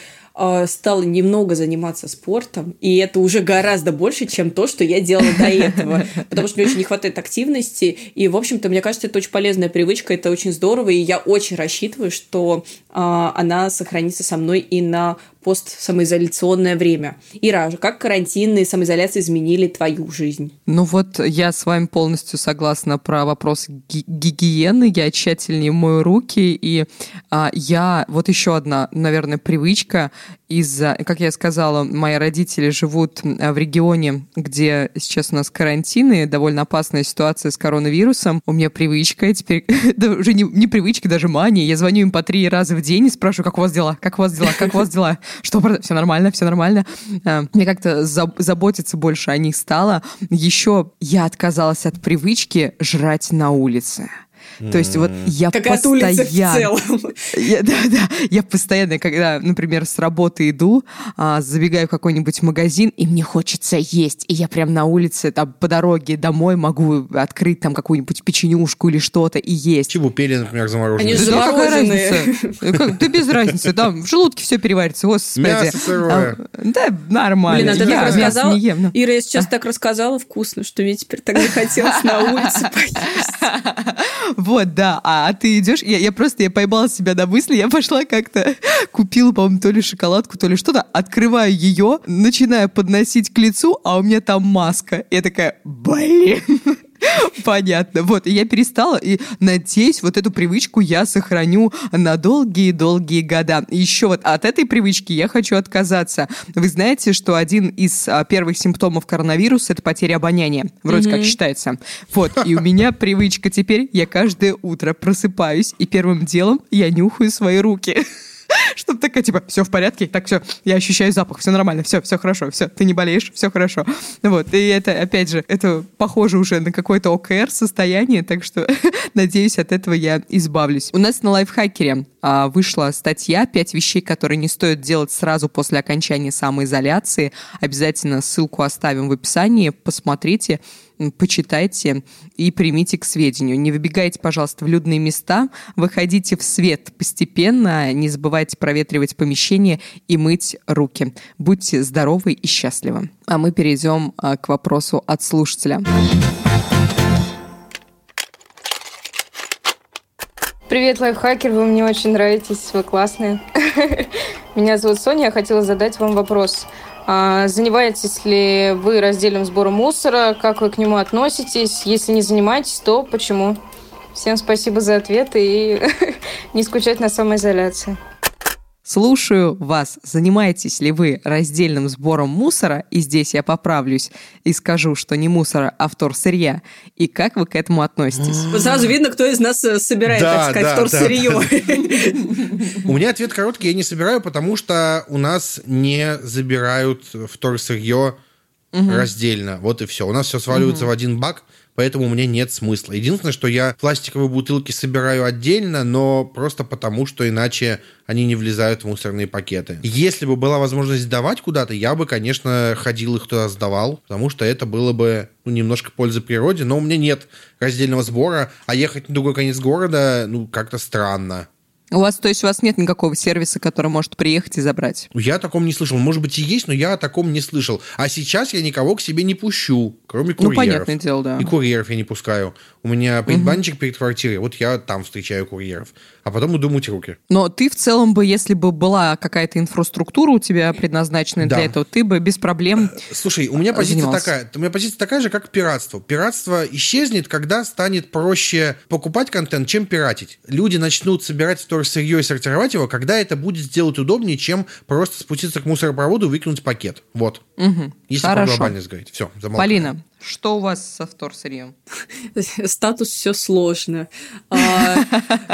C: стала немного заниматься спортом, и это уже гораздо больше, чем то, что я делала до этого, <laughs> потому что мне очень не хватает активности, и, в общем-то, мне кажется, это очень полезная привычка, это очень здорово, и я очень рассчитываю, что э, она сохранится со мной и на постсамоизоляционное время. Ира, как карантин и самоизоляция изменили твою жизнь?
B: Ну вот я с вами полностью согласна про вопрос ги- гигиены. Я тщательнее мою руки, и а, я... Вот еще одна, наверное, привычка из-за, как я сказала, мои родители живут в регионе, где сейчас у нас карантины, довольно опасная ситуация с коронавирусом. У меня привычка, теперь <laughs> да, уже не, не привычка, даже мания. Я звоню им по три раза в день и спрашиваю, как у вас дела, как у вас дела, как у вас дела, что все нормально, все нормально. А, мне как-то заботиться больше о них стало. Еще я отказалась от привычки жрать на улице. То есть вот я
C: как
B: постоянно...
C: От улицы в целом. <laughs>
B: Я, да, да. Я постоянно, когда, например, с работы иду, а, забегаю в какой-нибудь магазин, и мне хочется есть. И я прям на улице, там, по дороге домой могу открыть там какую-нибудь печенюшку или что-то и есть.
A: Чебупели, например, замороженные.
C: Они
B: да, какая разница? Да без разницы. Там в желудке все переварится, господи.
A: Мясо сырое.
B: А, да, нормально.
C: Блин, а ты
B: я
C: так рассказала,
B: не ем. но-
C: Ира, я сейчас так рассказала вкусно, что мне теперь так захотелось на улице <laughs> поесть.
B: Вот, да. А, а ты идешь, я, я просто я поймала себя на мысли, я пошла как-то, купила, по-моему, то ли шоколадку, то ли что-то, открываю ее, начинаю подносить к лицу, а у меня там маска. Я такая, блин. <laughs> Понятно. Вот, и я перестала, и надеюсь, вот эту привычку я сохраню на долгие-долгие года. И еще вот от этой привычки я хочу отказаться. Вы знаете, что один из а, первых симптомов коронавируса – это потеря обоняния. Вроде как считается. Вот, и у меня <laughs> привычка теперь, я каждое утро просыпаюсь, и первым делом я нюхаю свои руки. <laughs> Чтобы такая, типа, все в порядке, так все, я ощущаю запах, все нормально, все, все хорошо, все, ты не болеешь, все хорошо. Вот, и это, опять же, это похоже уже на какое-то ОКР состояние, так что, <laughs> надеюсь, от этого я избавлюсь. У нас на лайфхакере вышла статья «Пять вещей, которые не стоит делать сразу после окончания самоизоляции». Обязательно ссылку оставим в описании, посмотрите почитайте и примите к сведению. Не выбегайте, пожалуйста, в людные места, выходите в свет постепенно, не забывайте проветривать помещение и мыть руки. Будьте здоровы и счастливы. А мы перейдем а, к вопросу от слушателя.
D: Привет, лайфхакер, вы мне очень нравитесь, вы классные. <laughs> Меня зовут Соня, я хотела задать вам вопрос. А, занимаетесь ли вы раздельным сбором мусора? Как вы к нему относитесь? Если не занимаетесь, то почему? Всем спасибо за ответ и <laughs> не скучать на самоизоляции.
B: Слушаю вас. Занимаетесь ли вы раздельным сбором мусора? И здесь я поправлюсь и скажу, что не мусора, а вторсырья. И как вы к этому относитесь?
C: Вот Сразу видно, кто из нас э, собирает,
A: Да,
C: так сказать,
A: да,
C: вторсырье.
A: У меня ответ короткий, я не собираю, потому что у нас не забирают вторсырье раздельно. Вот и все. У нас все сваливается в один бак, поэтому у меня нет смысла. Единственное, что я пластиковые бутылки собираю отдельно, но просто потому, что иначе они не влезают в мусорные пакеты. Если бы была возможность сдавать куда-то, я бы, конечно, ходил их туда сдавал, потому что это было бы ну, немножко пользы природе, но у меня нет раздельного сбора, а ехать на другой конец города, ну, как-то странно.
B: У вас, то есть, у вас нет никакого сервиса, который может приехать и забрать?
A: Я о таком не слышал. Может быть, и есть, но я о таком не слышал. А сейчас я никого к себе не пущу, кроме
B: Ну,
A: курьеров.
B: понятное дело, да.
A: И курьеров я не пускаю. У меня предбанчик перед квартирой, вот я там встречаю курьеров. А потом иду мыть руки.
B: Но ты в целом бы, если бы была какая-то инфраструктура у тебя предназначенная
A: Да.
B: для этого, ты бы без проблем...
A: Слушай, у меня позиция
B: занимался.
A: такая. У меня позиция такая же, как пиратство. Пиратство исчезнет, когда станет проще покупать контент, чем пиратить. Люди начнут собирать вторсырье и сортировать его, когда это будет сделать удобнее, чем просто спуститься к мусоропроводу и выкинуть пакет. Вот. Если про
B: Хорошо.
A: глобальность говорить. Все, замолкаю.
B: Полина, что у вас со вторсырьем? <laughs>
C: Статус все сложно. А,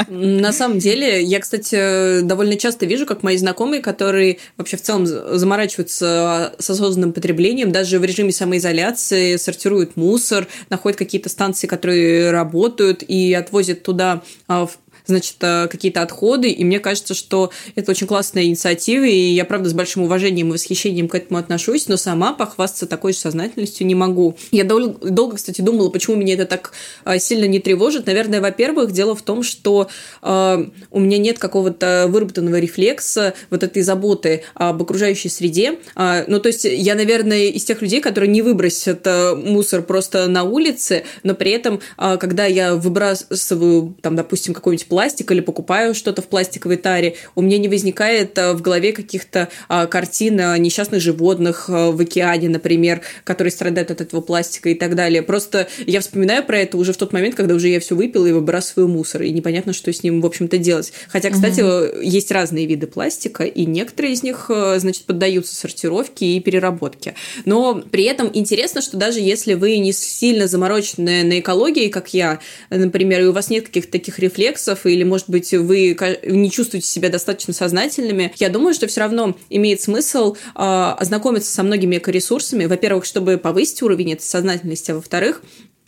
C: на самом деле, я, кстати, довольно часто вижу, как мои знакомые, которые вообще в целом заморачиваются с осознанным потреблением, даже в режиме самоизоляции, сортируют мусор, находят какие-то станции, которые работают, и отвозят туда а, значит, э, какие-то отходы, и мне кажется, что это очень классная инициатива, и я, правда, с большим уважением и восхищением к этому отношусь, но сама похвастаться такой же сознательностью не могу. Я дол- долго, кстати, думала, почему меня это так э, сильно не тревожит. Наверное, во-первых, дело в том, что э, у меня нет какого-то выработанного рефлекса вот этой заботы об окружающей среде. Э, ну, то есть я, наверное, из тех людей, которые не выбросят э, мусор просто на улице, но при этом, э, когда я выбрасываю, там, допустим, какой-нибудь пластик или покупаю что-то в пластиковой таре, у меня не возникает э, в голове каких-то э, картин несчастных животных э, в океане, например, которые страдают от этого пластика и так далее. Просто я вспоминаю про это уже в тот момент, когда уже я все выпила и выбрасываю мусор, и непонятно, что с ним, в общем-то, делать. Хотя, кстати, угу. есть разные виды пластика, и некоторые из них, значит, поддаются сортировке и переработке. Но при этом интересно, что даже если вы не сильно заморочены на экологии, как я, например, и у вас нет каких-то таких рефлексов, или, может быть, вы не чувствуете себя достаточно сознательными, я думаю, что все равно имеет смысл э, ознакомиться со многими экоресурсами. Во-первых, чтобы повысить уровень этой сознательности, а во-вторых,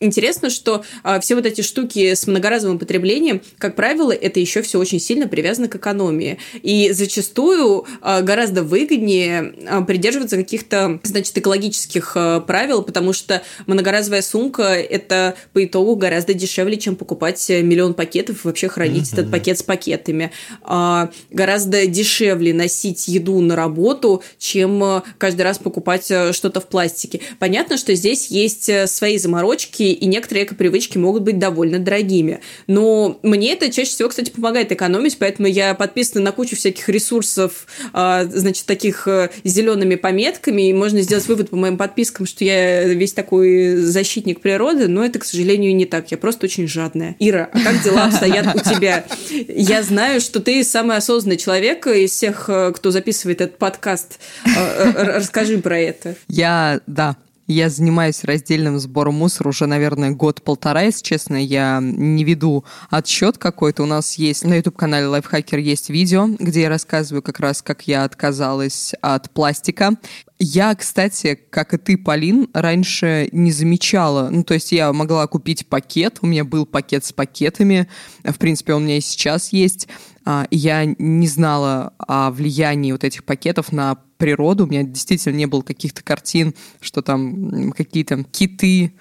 C: интересно, что а, все вот эти штуки с многоразовым потреблением, как правило, это еще все очень сильно привязано к экономии. И зачастую а, гораздо выгоднее а, придерживаться каких-то, значит, экологических а, правил, потому что многоразовая сумка это по итогу гораздо дешевле, чем покупать миллион пакетов и вообще хранить mm-hmm. этот пакет с пакетами. А, гораздо дешевле носить еду на работу, чем а, каждый раз покупать а, что-то в пластике. Понятно, что здесь есть э, свои заморочки, и некоторые эко-привычки могут быть довольно дорогими. Но мне это чаще всего, кстати, помогает экономить, поэтому я подписана на кучу всяких ресурсов, а, значит, таких э, зелеными пометками, и можно сделать вывод по моим подпискам, что я весь такой защитник природы, но это, к сожалению, не так. Я просто очень жадная. Ира, а как дела обстоят у тебя? Я знаю, что ты самый осознанный человек из всех, э, кто записывает этот подкаст. Э, расскажи про это.
B: Я, да, я занимаюсь раздельным сбором мусора уже, наверное, год-полтора, если честно. Я не веду отсчет какой-то. У нас есть на YouTube-канале Lifehacker есть видео, где я рассказываю как раз, как я отказалась от пластика. Я, кстати, как и ты, Полин, раньше не замечала. Ну, то есть я могла купить пакет, у меня был пакет с пакетами, в принципе, он у меня и сейчас есть. А, я не знала о влиянии вот этих пакетов на природу. У меня действительно не было каких-то картин, что там какие-то киты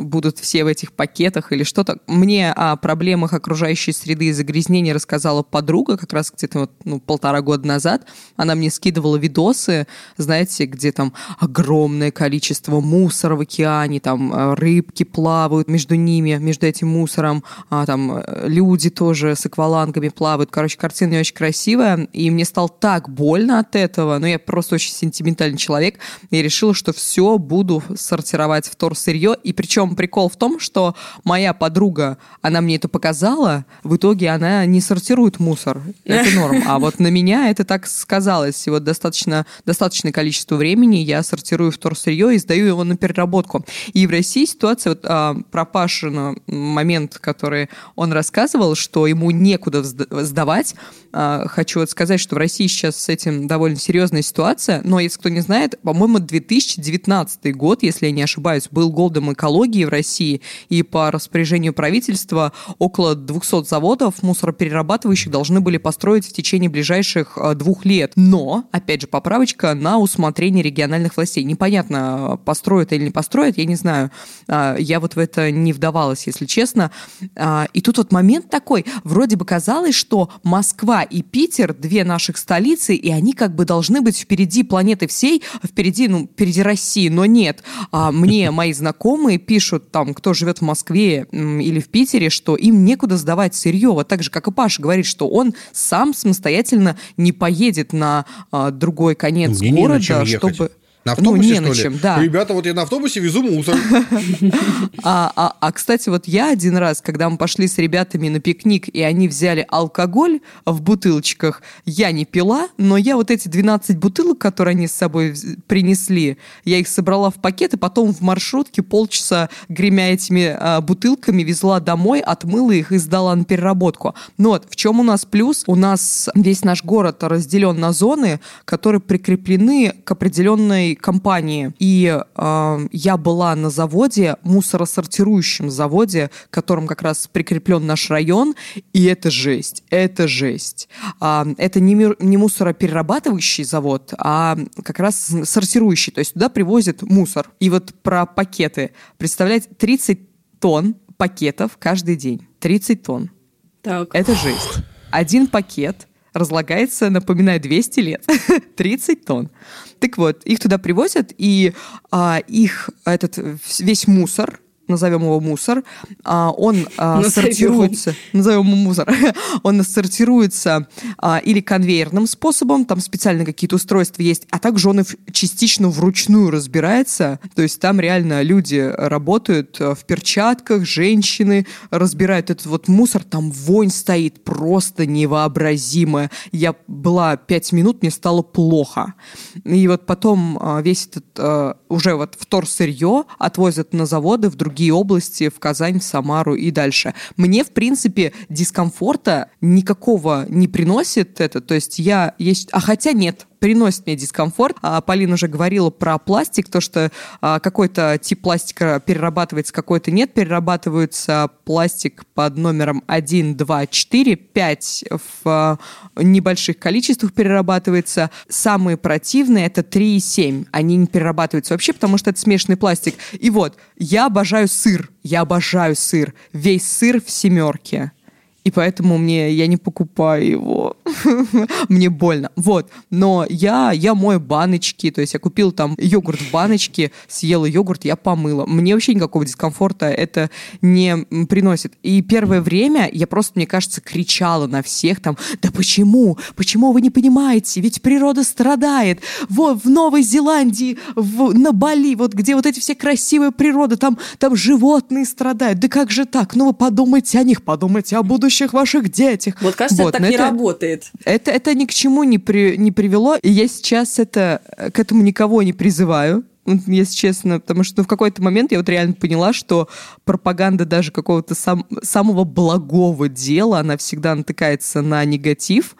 B: будут все в этих пакетах или что-то. Мне о проблемах окружающей среды и загрязнения рассказала подруга как раз где-то вот, ну, полтора года назад. Она мне скидывала видосы, знаете, где там огромное количество мусора в океане, там э, рыбки плавают между ними, между этим мусором, а там э, люди тоже с аквалангами плавают. Короче, картина не очень красивая, и мне стало так больно от этого, но я просто очень сентиментальный человек, и решила, что все буду сортировать в торсырье, и причем причем прикол в том, что моя подруга, она мне это показала, в итоге она не сортирует мусор. Это <laughs> норм. А вот на меня это так сказалось. И вот достаточно, достаточное количество времени я сортирую вторсырье и сдаю его на переработку. И в России ситуация, вот а, про Пашина момент, который он рассказывал, что ему некуда сдавать. А, хочу вот сказать, что в России сейчас с этим довольно серьезная ситуация, но если кто не знает, по-моему, 2019 год, если я не ошибаюсь, был голдом экологии, экологии в России, и по распоряжению правительства около 200 заводов мусороперерабатывающих должны были построить в течение ближайших э, двух лет. Но, опять же, поправочка на усмотрение региональных властей. Непонятно, построят или не построят, я не знаю. А, я вот в это не вдавалась, если честно. А, и тут вот момент такой, вроде бы казалось, что Москва и Питер, две наших столицы, и они как бы должны быть впереди планеты всей, впереди, ну, впереди России, но нет. А мне мои знакомые пишут там, кто живет в Москве или в Питере, что им некуда сдавать сырье. Вот так же, как и Паша говорит, что он сам самостоятельно не поедет на а, другой конец Мне города,
A: не
B: чтобы...
A: На автобусе,
B: ну, не
A: что
B: на чем,
A: ли?
B: да.
A: Ребята, вот я на автобусе везу мусор. <laughs>
B: А, а, а, кстати, вот я один раз, когда мы пошли с ребятами на пикник, и они взяли алкоголь в бутылочках, я не пила, но я вот эти 12 бутылок, которые они с собой принесли, я их собрала в пакет, и потом в маршрутке полчаса, гремя этими а, бутылками, везла домой, отмыла их и сдала на переработку. Ну вот, в чем у нас плюс? У нас весь наш город разделен на зоны, которые прикреплены к определенной компании, и э, я была на заводе, мусоросортирующем заводе, к которому как раз прикреплен наш район, и это жесть, это жесть. А, это не, мир, не мусороперерабатывающий завод, а как раз сортирующий, то есть туда привозят мусор. И вот про пакеты. Представляете, 30 тонн пакетов каждый день. 30 тонн.
C: Так.
B: Это жесть. Один пакет разлагается, напоминаю, 200 лет. <laughs> 30 тонн. Так вот, их туда привозят, и а, их этот весь мусор, назовем его мусор, а, он а, <laughs> сортируется, назовем его мусор, <laughs> он сортируется а, или конвейерным способом, там специально какие-то устройства есть, а также он частично вручную разбирается, то есть там реально люди работают в перчатках, женщины разбирают этот вот мусор, там вонь стоит просто невообразимая. Я была пять минут, мне стало плохо. И вот потом весь этот уже вот вторсырье отвозят на заводы в другие другие области, в Казань, в Самару и дальше. Мне, в принципе, дискомфорта никакого не приносит это. То есть я есть... А хотя нет, приносит мне дискомфорт. А Полина уже говорила про пластик, то, что а, какой-то тип пластика перерабатывается, какой-то нет. Перерабатывается пластик под номером 1, 2, 4, 5 в а, небольших количествах перерабатывается. Самые противные это 3 и 7. Они не перерабатываются вообще, потому что это смешанный пластик. И вот, я обожаю сыр. Я обожаю сыр. Весь сыр в семерке и поэтому мне я не покупаю его. <laughs> мне больно. Вот. Но я, я мою баночки, то есть я купил там йогурт в баночке, съела йогурт, я помыла. Мне вообще никакого дискомфорта это не приносит. И первое время я просто, мне кажется, кричала на всех там, да почему? Почему вы не понимаете? Ведь природа страдает. Вот в Новой Зеландии, в, на Бали, вот где вот эти все красивые природы, там, там животные страдают. Да как же так? Ну вы подумайте о них, подумайте о будущем будущих ваших детях.
C: Вот кажется, вот, так не это, работает.
B: Это, это ни к чему не, при, не привело. И я сейчас это, к этому никого не призываю если честно, потому что ну, в какой-то момент я вот реально поняла, что пропаганда даже какого-то сам, самого благого дела, она всегда натыкается на негатив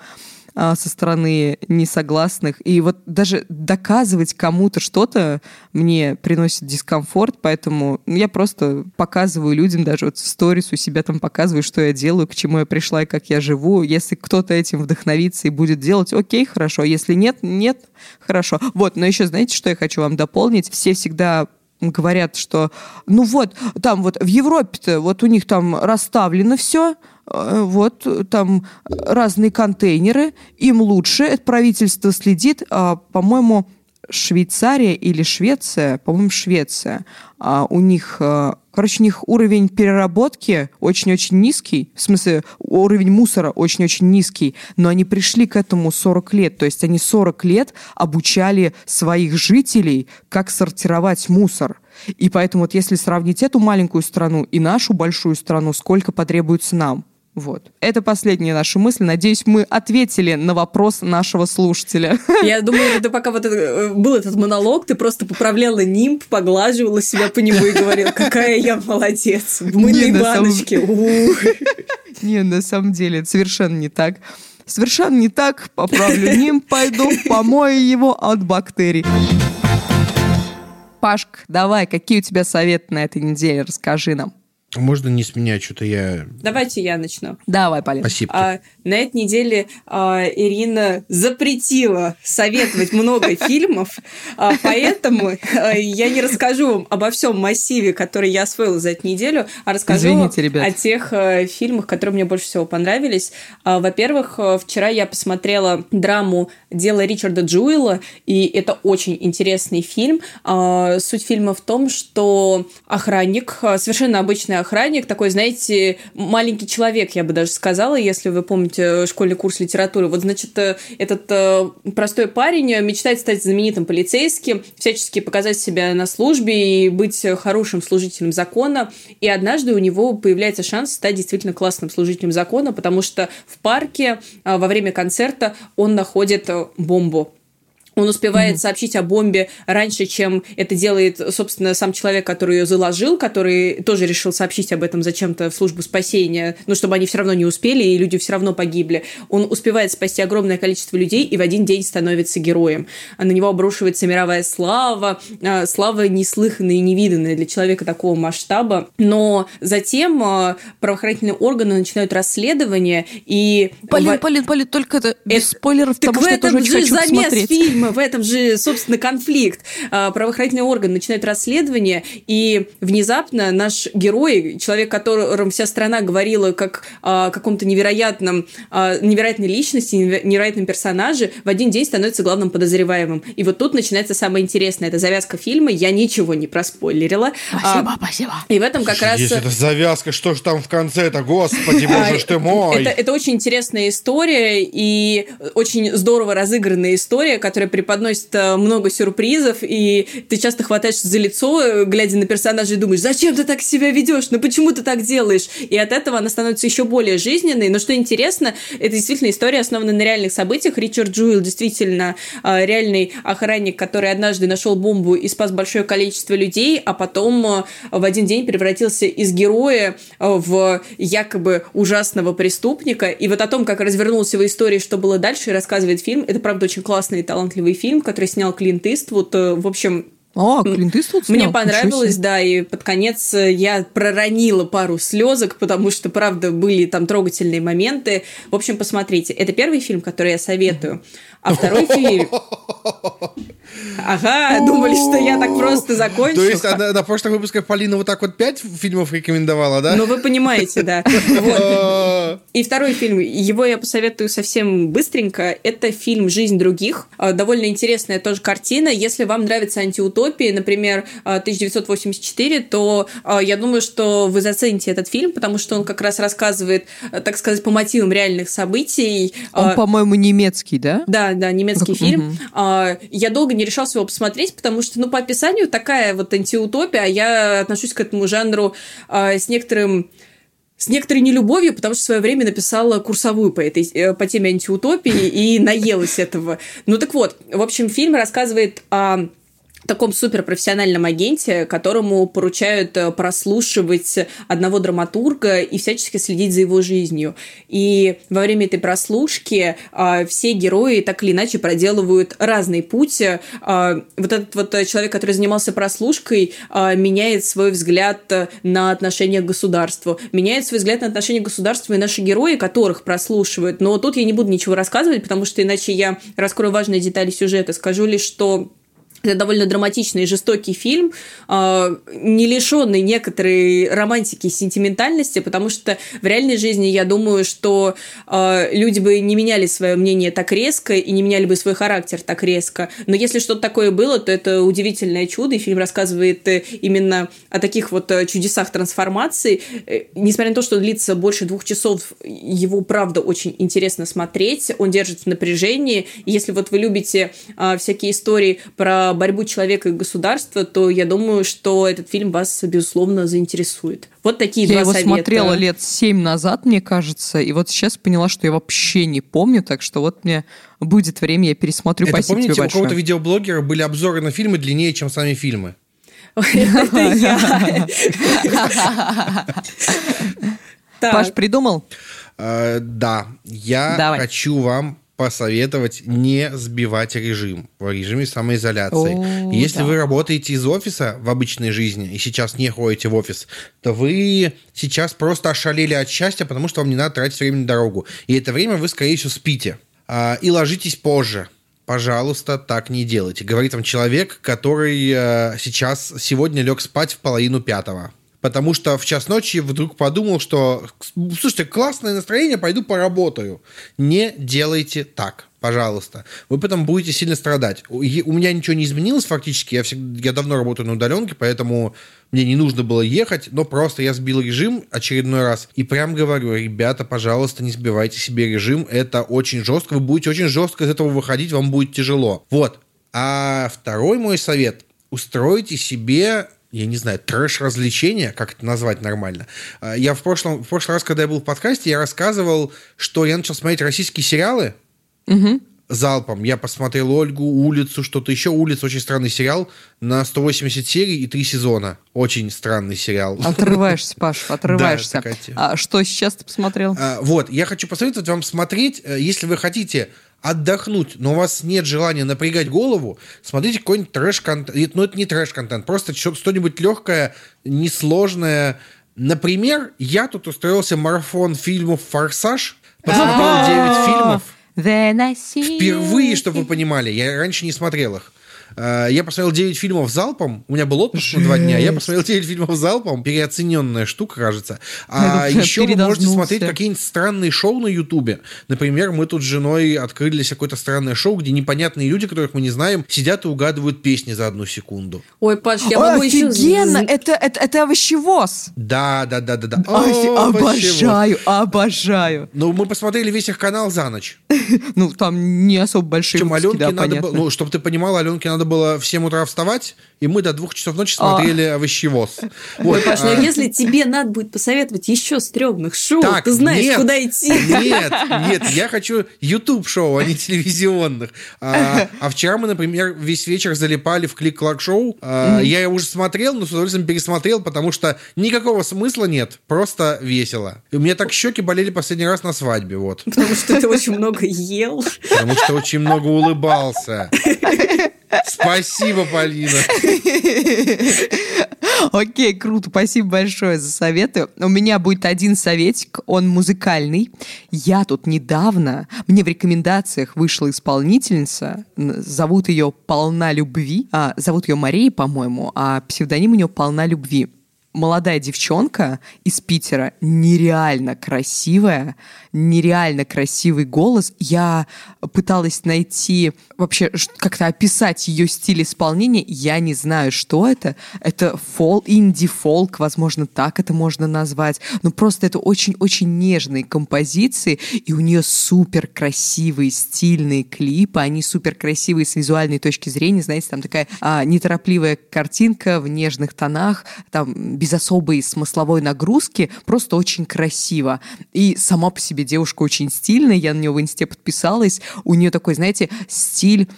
B: со стороны несогласных. И вот даже доказывать кому-то что-то мне приносит дискомфорт, поэтому я просто показываю людям, даже вот в сторис у себя там показываю, что я делаю, к чему я пришла и как я живу. Если кто-то этим вдохновится и будет делать, окей, хорошо. Если нет, нет, хорошо. Вот, но еще знаете, что я хочу вам дополнить? Все всегда говорят, что ну вот, там вот в Европе-то вот у них там расставлено все, вот там разные контейнеры, им лучше, это правительство следит, а, по-моему, Швейцария или Швеция, по-моему, Швеция, а у них, э, короче, у них уровень переработки очень-очень низкий, в смысле, уровень мусора очень-очень низкий, но они пришли к этому 40 лет, то есть они 40 лет обучали своих жителей, как сортировать мусор. И поэтому вот если сравнить эту маленькую страну и нашу большую страну, сколько потребуется нам? Вот. Это последняя наша мысль. Надеюсь, мы ответили на вопрос нашего слушателя. <laughs>
C: Я думаю, ты пока вот это, э, был этот монолог, ты просто поправляла нимб, поглаживала себя по нему и говорила, какая я молодец, в мыльной баночке. <laughs>
B: Не, на самом деле, это совершенно не так. Совершенно не так. Поправлю нимб, пойду помою его от бактерий. Пашк, давай, какие у тебя советы на этой неделе? Расскажи нам.
A: Можно не с меня, что-то я...
C: Давайте я начну.
B: Давай, Полина.
A: Спасибо.
C: А, на этой неделе а, Ирина запретила советовать много <laughs> фильмов, а, поэтому а, я не расскажу вам обо всем массиве, который я освоила за эту неделю, а расскажу
B: Извините, ребят.
C: о тех а, фильмах, которые мне больше всего понравились. А, во-первых, а, вчера я посмотрела драму «Дело Ричарда Джуэла», и это очень интересный фильм. А, суть фильма в том, что охранник, а, совершенно обычный охранник, такой, знаете, маленький человек, я бы даже сказала, если вы помните школьный курс литературы. Вот, значит, э, этот э, простой парень мечтает стать знаменитым полицейским, всячески показать себя на службе и быть хорошим служителем закона. И однажды у него появляется шанс стать действительно классным служителем закона, потому что в парке э, во время концерта он находит бомбу он успевает mm-hmm. сообщить о бомбе раньше, чем это делает, собственно, сам человек, который ее заложил, который тоже решил сообщить об этом зачем-то в службу спасения, но чтобы они все равно не успели, и люди все равно погибли. Он успевает спасти огромное количество людей и в один день становится героем. А на него обрушивается мировая слава, а, слава неслыханная и невиданная для человека такого масштаба. Но затем а, правоохранительные органы начинают расследование, и...
B: Полин, Полин, Полин, только это без это... спойлеров, потому что я тоже очень хочу
C: замес фильма в этом же, собственно, конфликт. А, правоохранительный орган начинает расследование, и внезапно наш герой, человек, которым вся страна говорила как о каком-то невероятном, невероятной личности, невероятном персонаже, в один день становится главным подозреваемым. И вот тут начинается самое интересное. Это завязка фильма. Я ничего не проспойлерила.
B: Спасибо, а, спасибо.
C: И в этом как раз...
A: Есть эта завязка, что ж там в конце-то, господи, боже ж ты мой!
C: Это, это очень интересная история и очень здорово разыгранная история, которая преподносит э, много сюрпризов, и ты часто хватаешься за лицо, э, глядя на персонажа, и думаешь, зачем ты так себя ведешь, ну почему ты так делаешь? И от этого она становится еще более жизненной. Но что интересно, это действительно история, основана на реальных событиях. Ричард Джуэл действительно э, реальный охранник, который однажды нашел бомбу и спас большое количество людей, а потом в один день превратился из героя в якобы ужасного преступника. И вот о том, как развернулся его история, что было дальше, рассказывает фильм. Это, правда, очень классный и талантливый талантливый фильм, который снял Клинт Иствуд. Э, в общем,
B: о, Клинт Иствуд
C: снял? Мне понравилось, да, и под конец э, я проронила пару слезок, потому что, правда, были там трогательные моменты. В общем, посмотрите. Это первый фильм, который я советую. А второй фильм... Ага, думали, что я так просто закончу.
A: То есть на, на прошлых выпусках Полина вот так вот пять фильмов рекомендовала, да?
C: Ну, вы понимаете, да. <laughs> И второй фильм, его я посоветую совсем быстренько. Это фильм «Жизнь других». А, довольно интересная тоже картина. Если вам нравятся антиутопии, например, 1984, а, то а, я думаю, что вы зацените этот фильм, потому что он как раз рассказывает, так сказать, по мотивам реальных событий.
B: Он, по-моему, немецкий, да?
C: Да, да, немецкий <laughs> фильм. Я долго не решался его посмотреть, потому что, ну, по описанию такая вот антиутопия, а я отношусь к этому жанру с некоторым с некоторой нелюбовью, потому что в свое время написала курсовую по, этой, э, по теме антиутопии и наелась этого. Ну так вот, в общем, фильм рассказывает о таком суперпрофессиональном агенте, которому поручают э, прослушивать одного драматурга и всячески следить за его жизнью. И во время этой прослушки э, все герои так или иначе проделывают разный путь. Э, вот этот вот человек, который занимался прослушкой, меняет свой взгляд на отношение к государству, меняет свой взгляд на отношение к государству и наши герои, которых прослушивают. Но тут я не буду ничего рассказывать, потому что иначе я раскрою важные детали сюжета. Скажу лишь, что это довольно драматичный и жестокий фильм, а, не лишенный некоторой романтики и сентиментальности, потому что в реальной жизни я думаю, что а, люди бы не меняли свое мнение так резко и не меняли бы свой характер так резко. Но если что-то такое было, то это удивительное чудо, и фильм рассказывает э, именно о таких вот э, чудесах трансформации. Э, несмотря на то, что длится больше двух часов, его, правда, очень интересно смотреть, он держит в напряжении. Если вот вы любите всякие истории про борьбу человека и государства, то я думаю, что этот фильм вас, безусловно, заинтересует. Вот такие
B: я
C: два совета.
B: Я его смотрела лет семь назад, мне кажется, и вот сейчас поняла, что я вообще не помню, так что вот мне будет время, я пересмотрю.
A: Это
B: Спасибо
A: помните, у какого-то видеоблогера были обзоры на фильмы длиннее, чем сами фильмы? <laughs>
B: Паш, придумал?
A: Э, да, я хочу вам посоветовать не сбивать режим в режиме самоизоляции. О, Если да. вы работаете из офиса в обычной жизни и сейчас не ходите в офис, то вы сейчас просто ошалели от счастья, потому что вам не надо тратить время на дорогу. И это время вы, скорее всего, спите. А, и ложитесь позже. Пожалуйста, так не делайте. Говорит вам человек, который э, сейчас сегодня лег спать в половину пятого потому что в час ночи вдруг подумал, что, слушайте, классное настроение, пойду поработаю. Не делайте так, пожалуйста. Вы потом будете сильно страдать. У меня ничего не изменилось фактически, я, всегда, я давно работаю на удаленке, поэтому мне не нужно было ехать, но просто я сбил режим очередной раз. И прям говорю, ребята, пожалуйста, не сбивайте себе режим, это очень жестко, вы будете очень жестко из этого выходить, вам будет тяжело. Вот. А второй мой совет – устройте себе я не знаю, трэш-развлечения, как это назвать нормально. А, я в прошлом, в прошлый раз, когда я был в подкасте, я рассказывал, что я начал смотреть российские сериалы, угу. залпом. Я посмотрел Ольгу, улицу, что-то еще. Улица очень странный сериал на 180 серий и 3 сезона. Очень странный сериал.
B: Отрываешься, Паш, <laughs> отрываешься.
A: Да,
B: а что сейчас ты посмотрел?
A: А, Вот, я хочу посоветовать вам смотреть, э, если вы хотите отдохнуть, но у вас нет желания напрягать голову, смотрите какой-нибудь трэш-контент. Ну, это не трэш-контент, просто что-нибудь легкое, несложное. Например, я тут устроился марафон фильмов «Форсаж», посмотрел 9 фильмов. Впервые, чтобы вы понимали, я раньше не смотрел их. Э, Я посмотрел 9 фильмов залпом. У меня был отпуск на два дня. Я посмотрел 9 фильмов залпом. Переоцененная штука, кажется. А
B: Я
A: еще вы можете смотреть какие-нибудь странные шоу на Ютубе. Например, мы тут с женой открыли для себя какое-то странное шоу, где непонятные люди, которых мы не знаем, сидят и угадывают песни за одну секунду.
C: Ой, Паш, я могу еще...
B: офигенно! Это, это, это овощевоз!
A: Да, да, да, да, да. О, вот.
B: обожаю, обожаю.
A: Ну, мы посмотрели весь их канал за ночь. <laughs>
B: Ну, там не особо большие
A: Причем
B: выпуски, да,
A: надо
B: понятно.
A: было, ну, чтобы ты понимала, Аленке надо было в 7 утра вставать, и мы до двух часов ночи смотрели овощевоз.
C: Ой,
A: Вот,
C: Паш, ну
A: а,
C: если тебе надо будет посоветовать еще стрёмных шоу,
A: Так,
C: ты знаешь,
A: нет,
C: куда идти.
A: Нет, нет, я хочу YouTube-шоу, а не телевизионных. А, а вчера мы, например, весь вечер залипали в клик-клак-шоу. А, Я уже смотрел, но с удовольствием пересмотрел, потому что никакого смысла нет, просто весело. И у меня так щеки болели последний раз на свадьбе, вот.
C: Потому что ты очень много ел.
A: Потому что очень много улыбался. Спасибо, Полина.
B: Окей, круто, спасибо большое за советы. У меня будет один советик, он музыкальный. Я тут недавно, мне в рекомендациях вышла исполнительница, зовут ее Полна любви, а, зовут ее Мария, по-моему, а псевдоним у нее Полна любви. Молодая девчонка из Питера, нереально красивая, нереально красивый голос. Я пыталась найти, вообще как-то описать ее стиль исполнения. Я не знаю, что это. Это фол, инди-фолк, возможно, так это можно назвать. Но просто это очень-очень нежные композиции, и у нее супер красивые, стильные клипы. Они супер красивые с визуальной точки зрения. Знаете, там такая а, неторопливая картинка в нежных тонах, там без особой смысловой нагрузки, просто очень красиво. И сама по себе девушка очень стильная, я на нее в инсте подписалась. У нее такой, знаете, стиль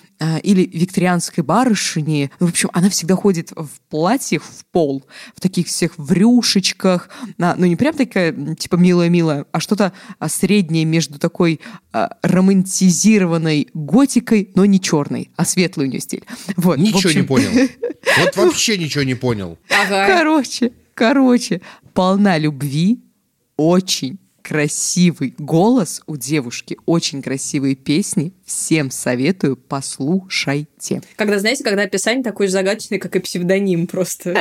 B: или викторианской барышни. В общем, она всегда ходит в платьях в пол, в таких всех врюшечках. А, ну, не прям такая, типа, милая-милая, а что-то а, среднее между такой а, романтизированной готикой, но не черной, а светлый у нее стиль. Вот, в
A: Ничего
B: общем,
A: не понял. <laughs> Вот вообще ничего не понял.
B: Короче, короче, полна любви, очень красивый голос у девушки, очень красивые песни. Всем советую, послушайте.
C: Когда, знаете, когда описание такое же загадочное, как и псевдоним просто.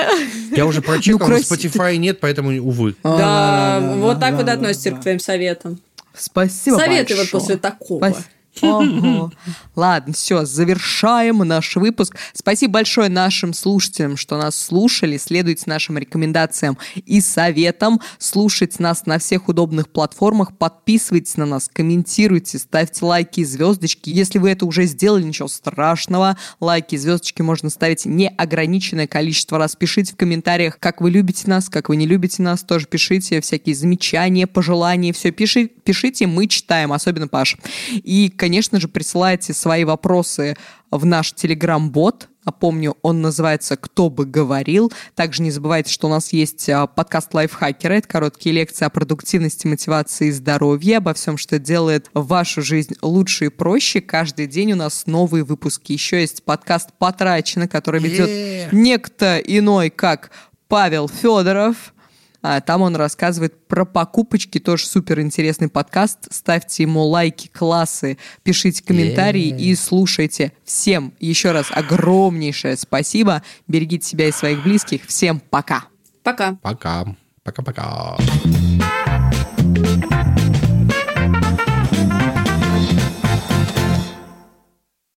A: Я уже прочекал,
B: Ну,
A: но
B: краси-
A: Spotify нет, поэтому, увы.
C: Да, вот так вот относится к твоим советам.
B: Спасибо
C: Советы вот после такого. <laughs>
B: Ладно, все, завершаем наш выпуск. Спасибо большое нашим слушателям, что нас слушали. Следуйте нашим рекомендациям и советам. Слушайте нас на всех удобных платформах. Подписывайтесь на нас, комментируйте, ставьте лайки и звездочки. Если вы это уже сделали, ничего страшного. Лайки и звездочки можно ставить неограниченное количество раз. Пишите в комментариях, как вы любите нас, как вы не любите нас. Тоже пишите всякие замечания, пожелания. Все пиши, пишите, мы читаем, особенно Паш. И, конечно же, присылайте свои вопросы в наш телеграм-бот. Напомню, он называется «Кто бы говорил». Также не забывайте, что у нас есть а, подкаст «Лайфхакеры». Это короткие лекции о продуктивности, мотивации и здоровье, обо всем, что делает вашу жизнь лучше и проще. Каждый день у нас новые выпуски. Еще есть подкаст «Потрачено», который ведет
A: Е.
B: некто иной, как Павел Федоров. А, Там он рассказывает про покупочки, тоже супер интересный подкаст. Ставьте ему лайки, классы, пишите комментарии и слушайте. Всем еще раз огромнейшее спасибо. Берегите себя и своих близких. Всем пока.
C: Пока.
A: Пока. Пока-пока.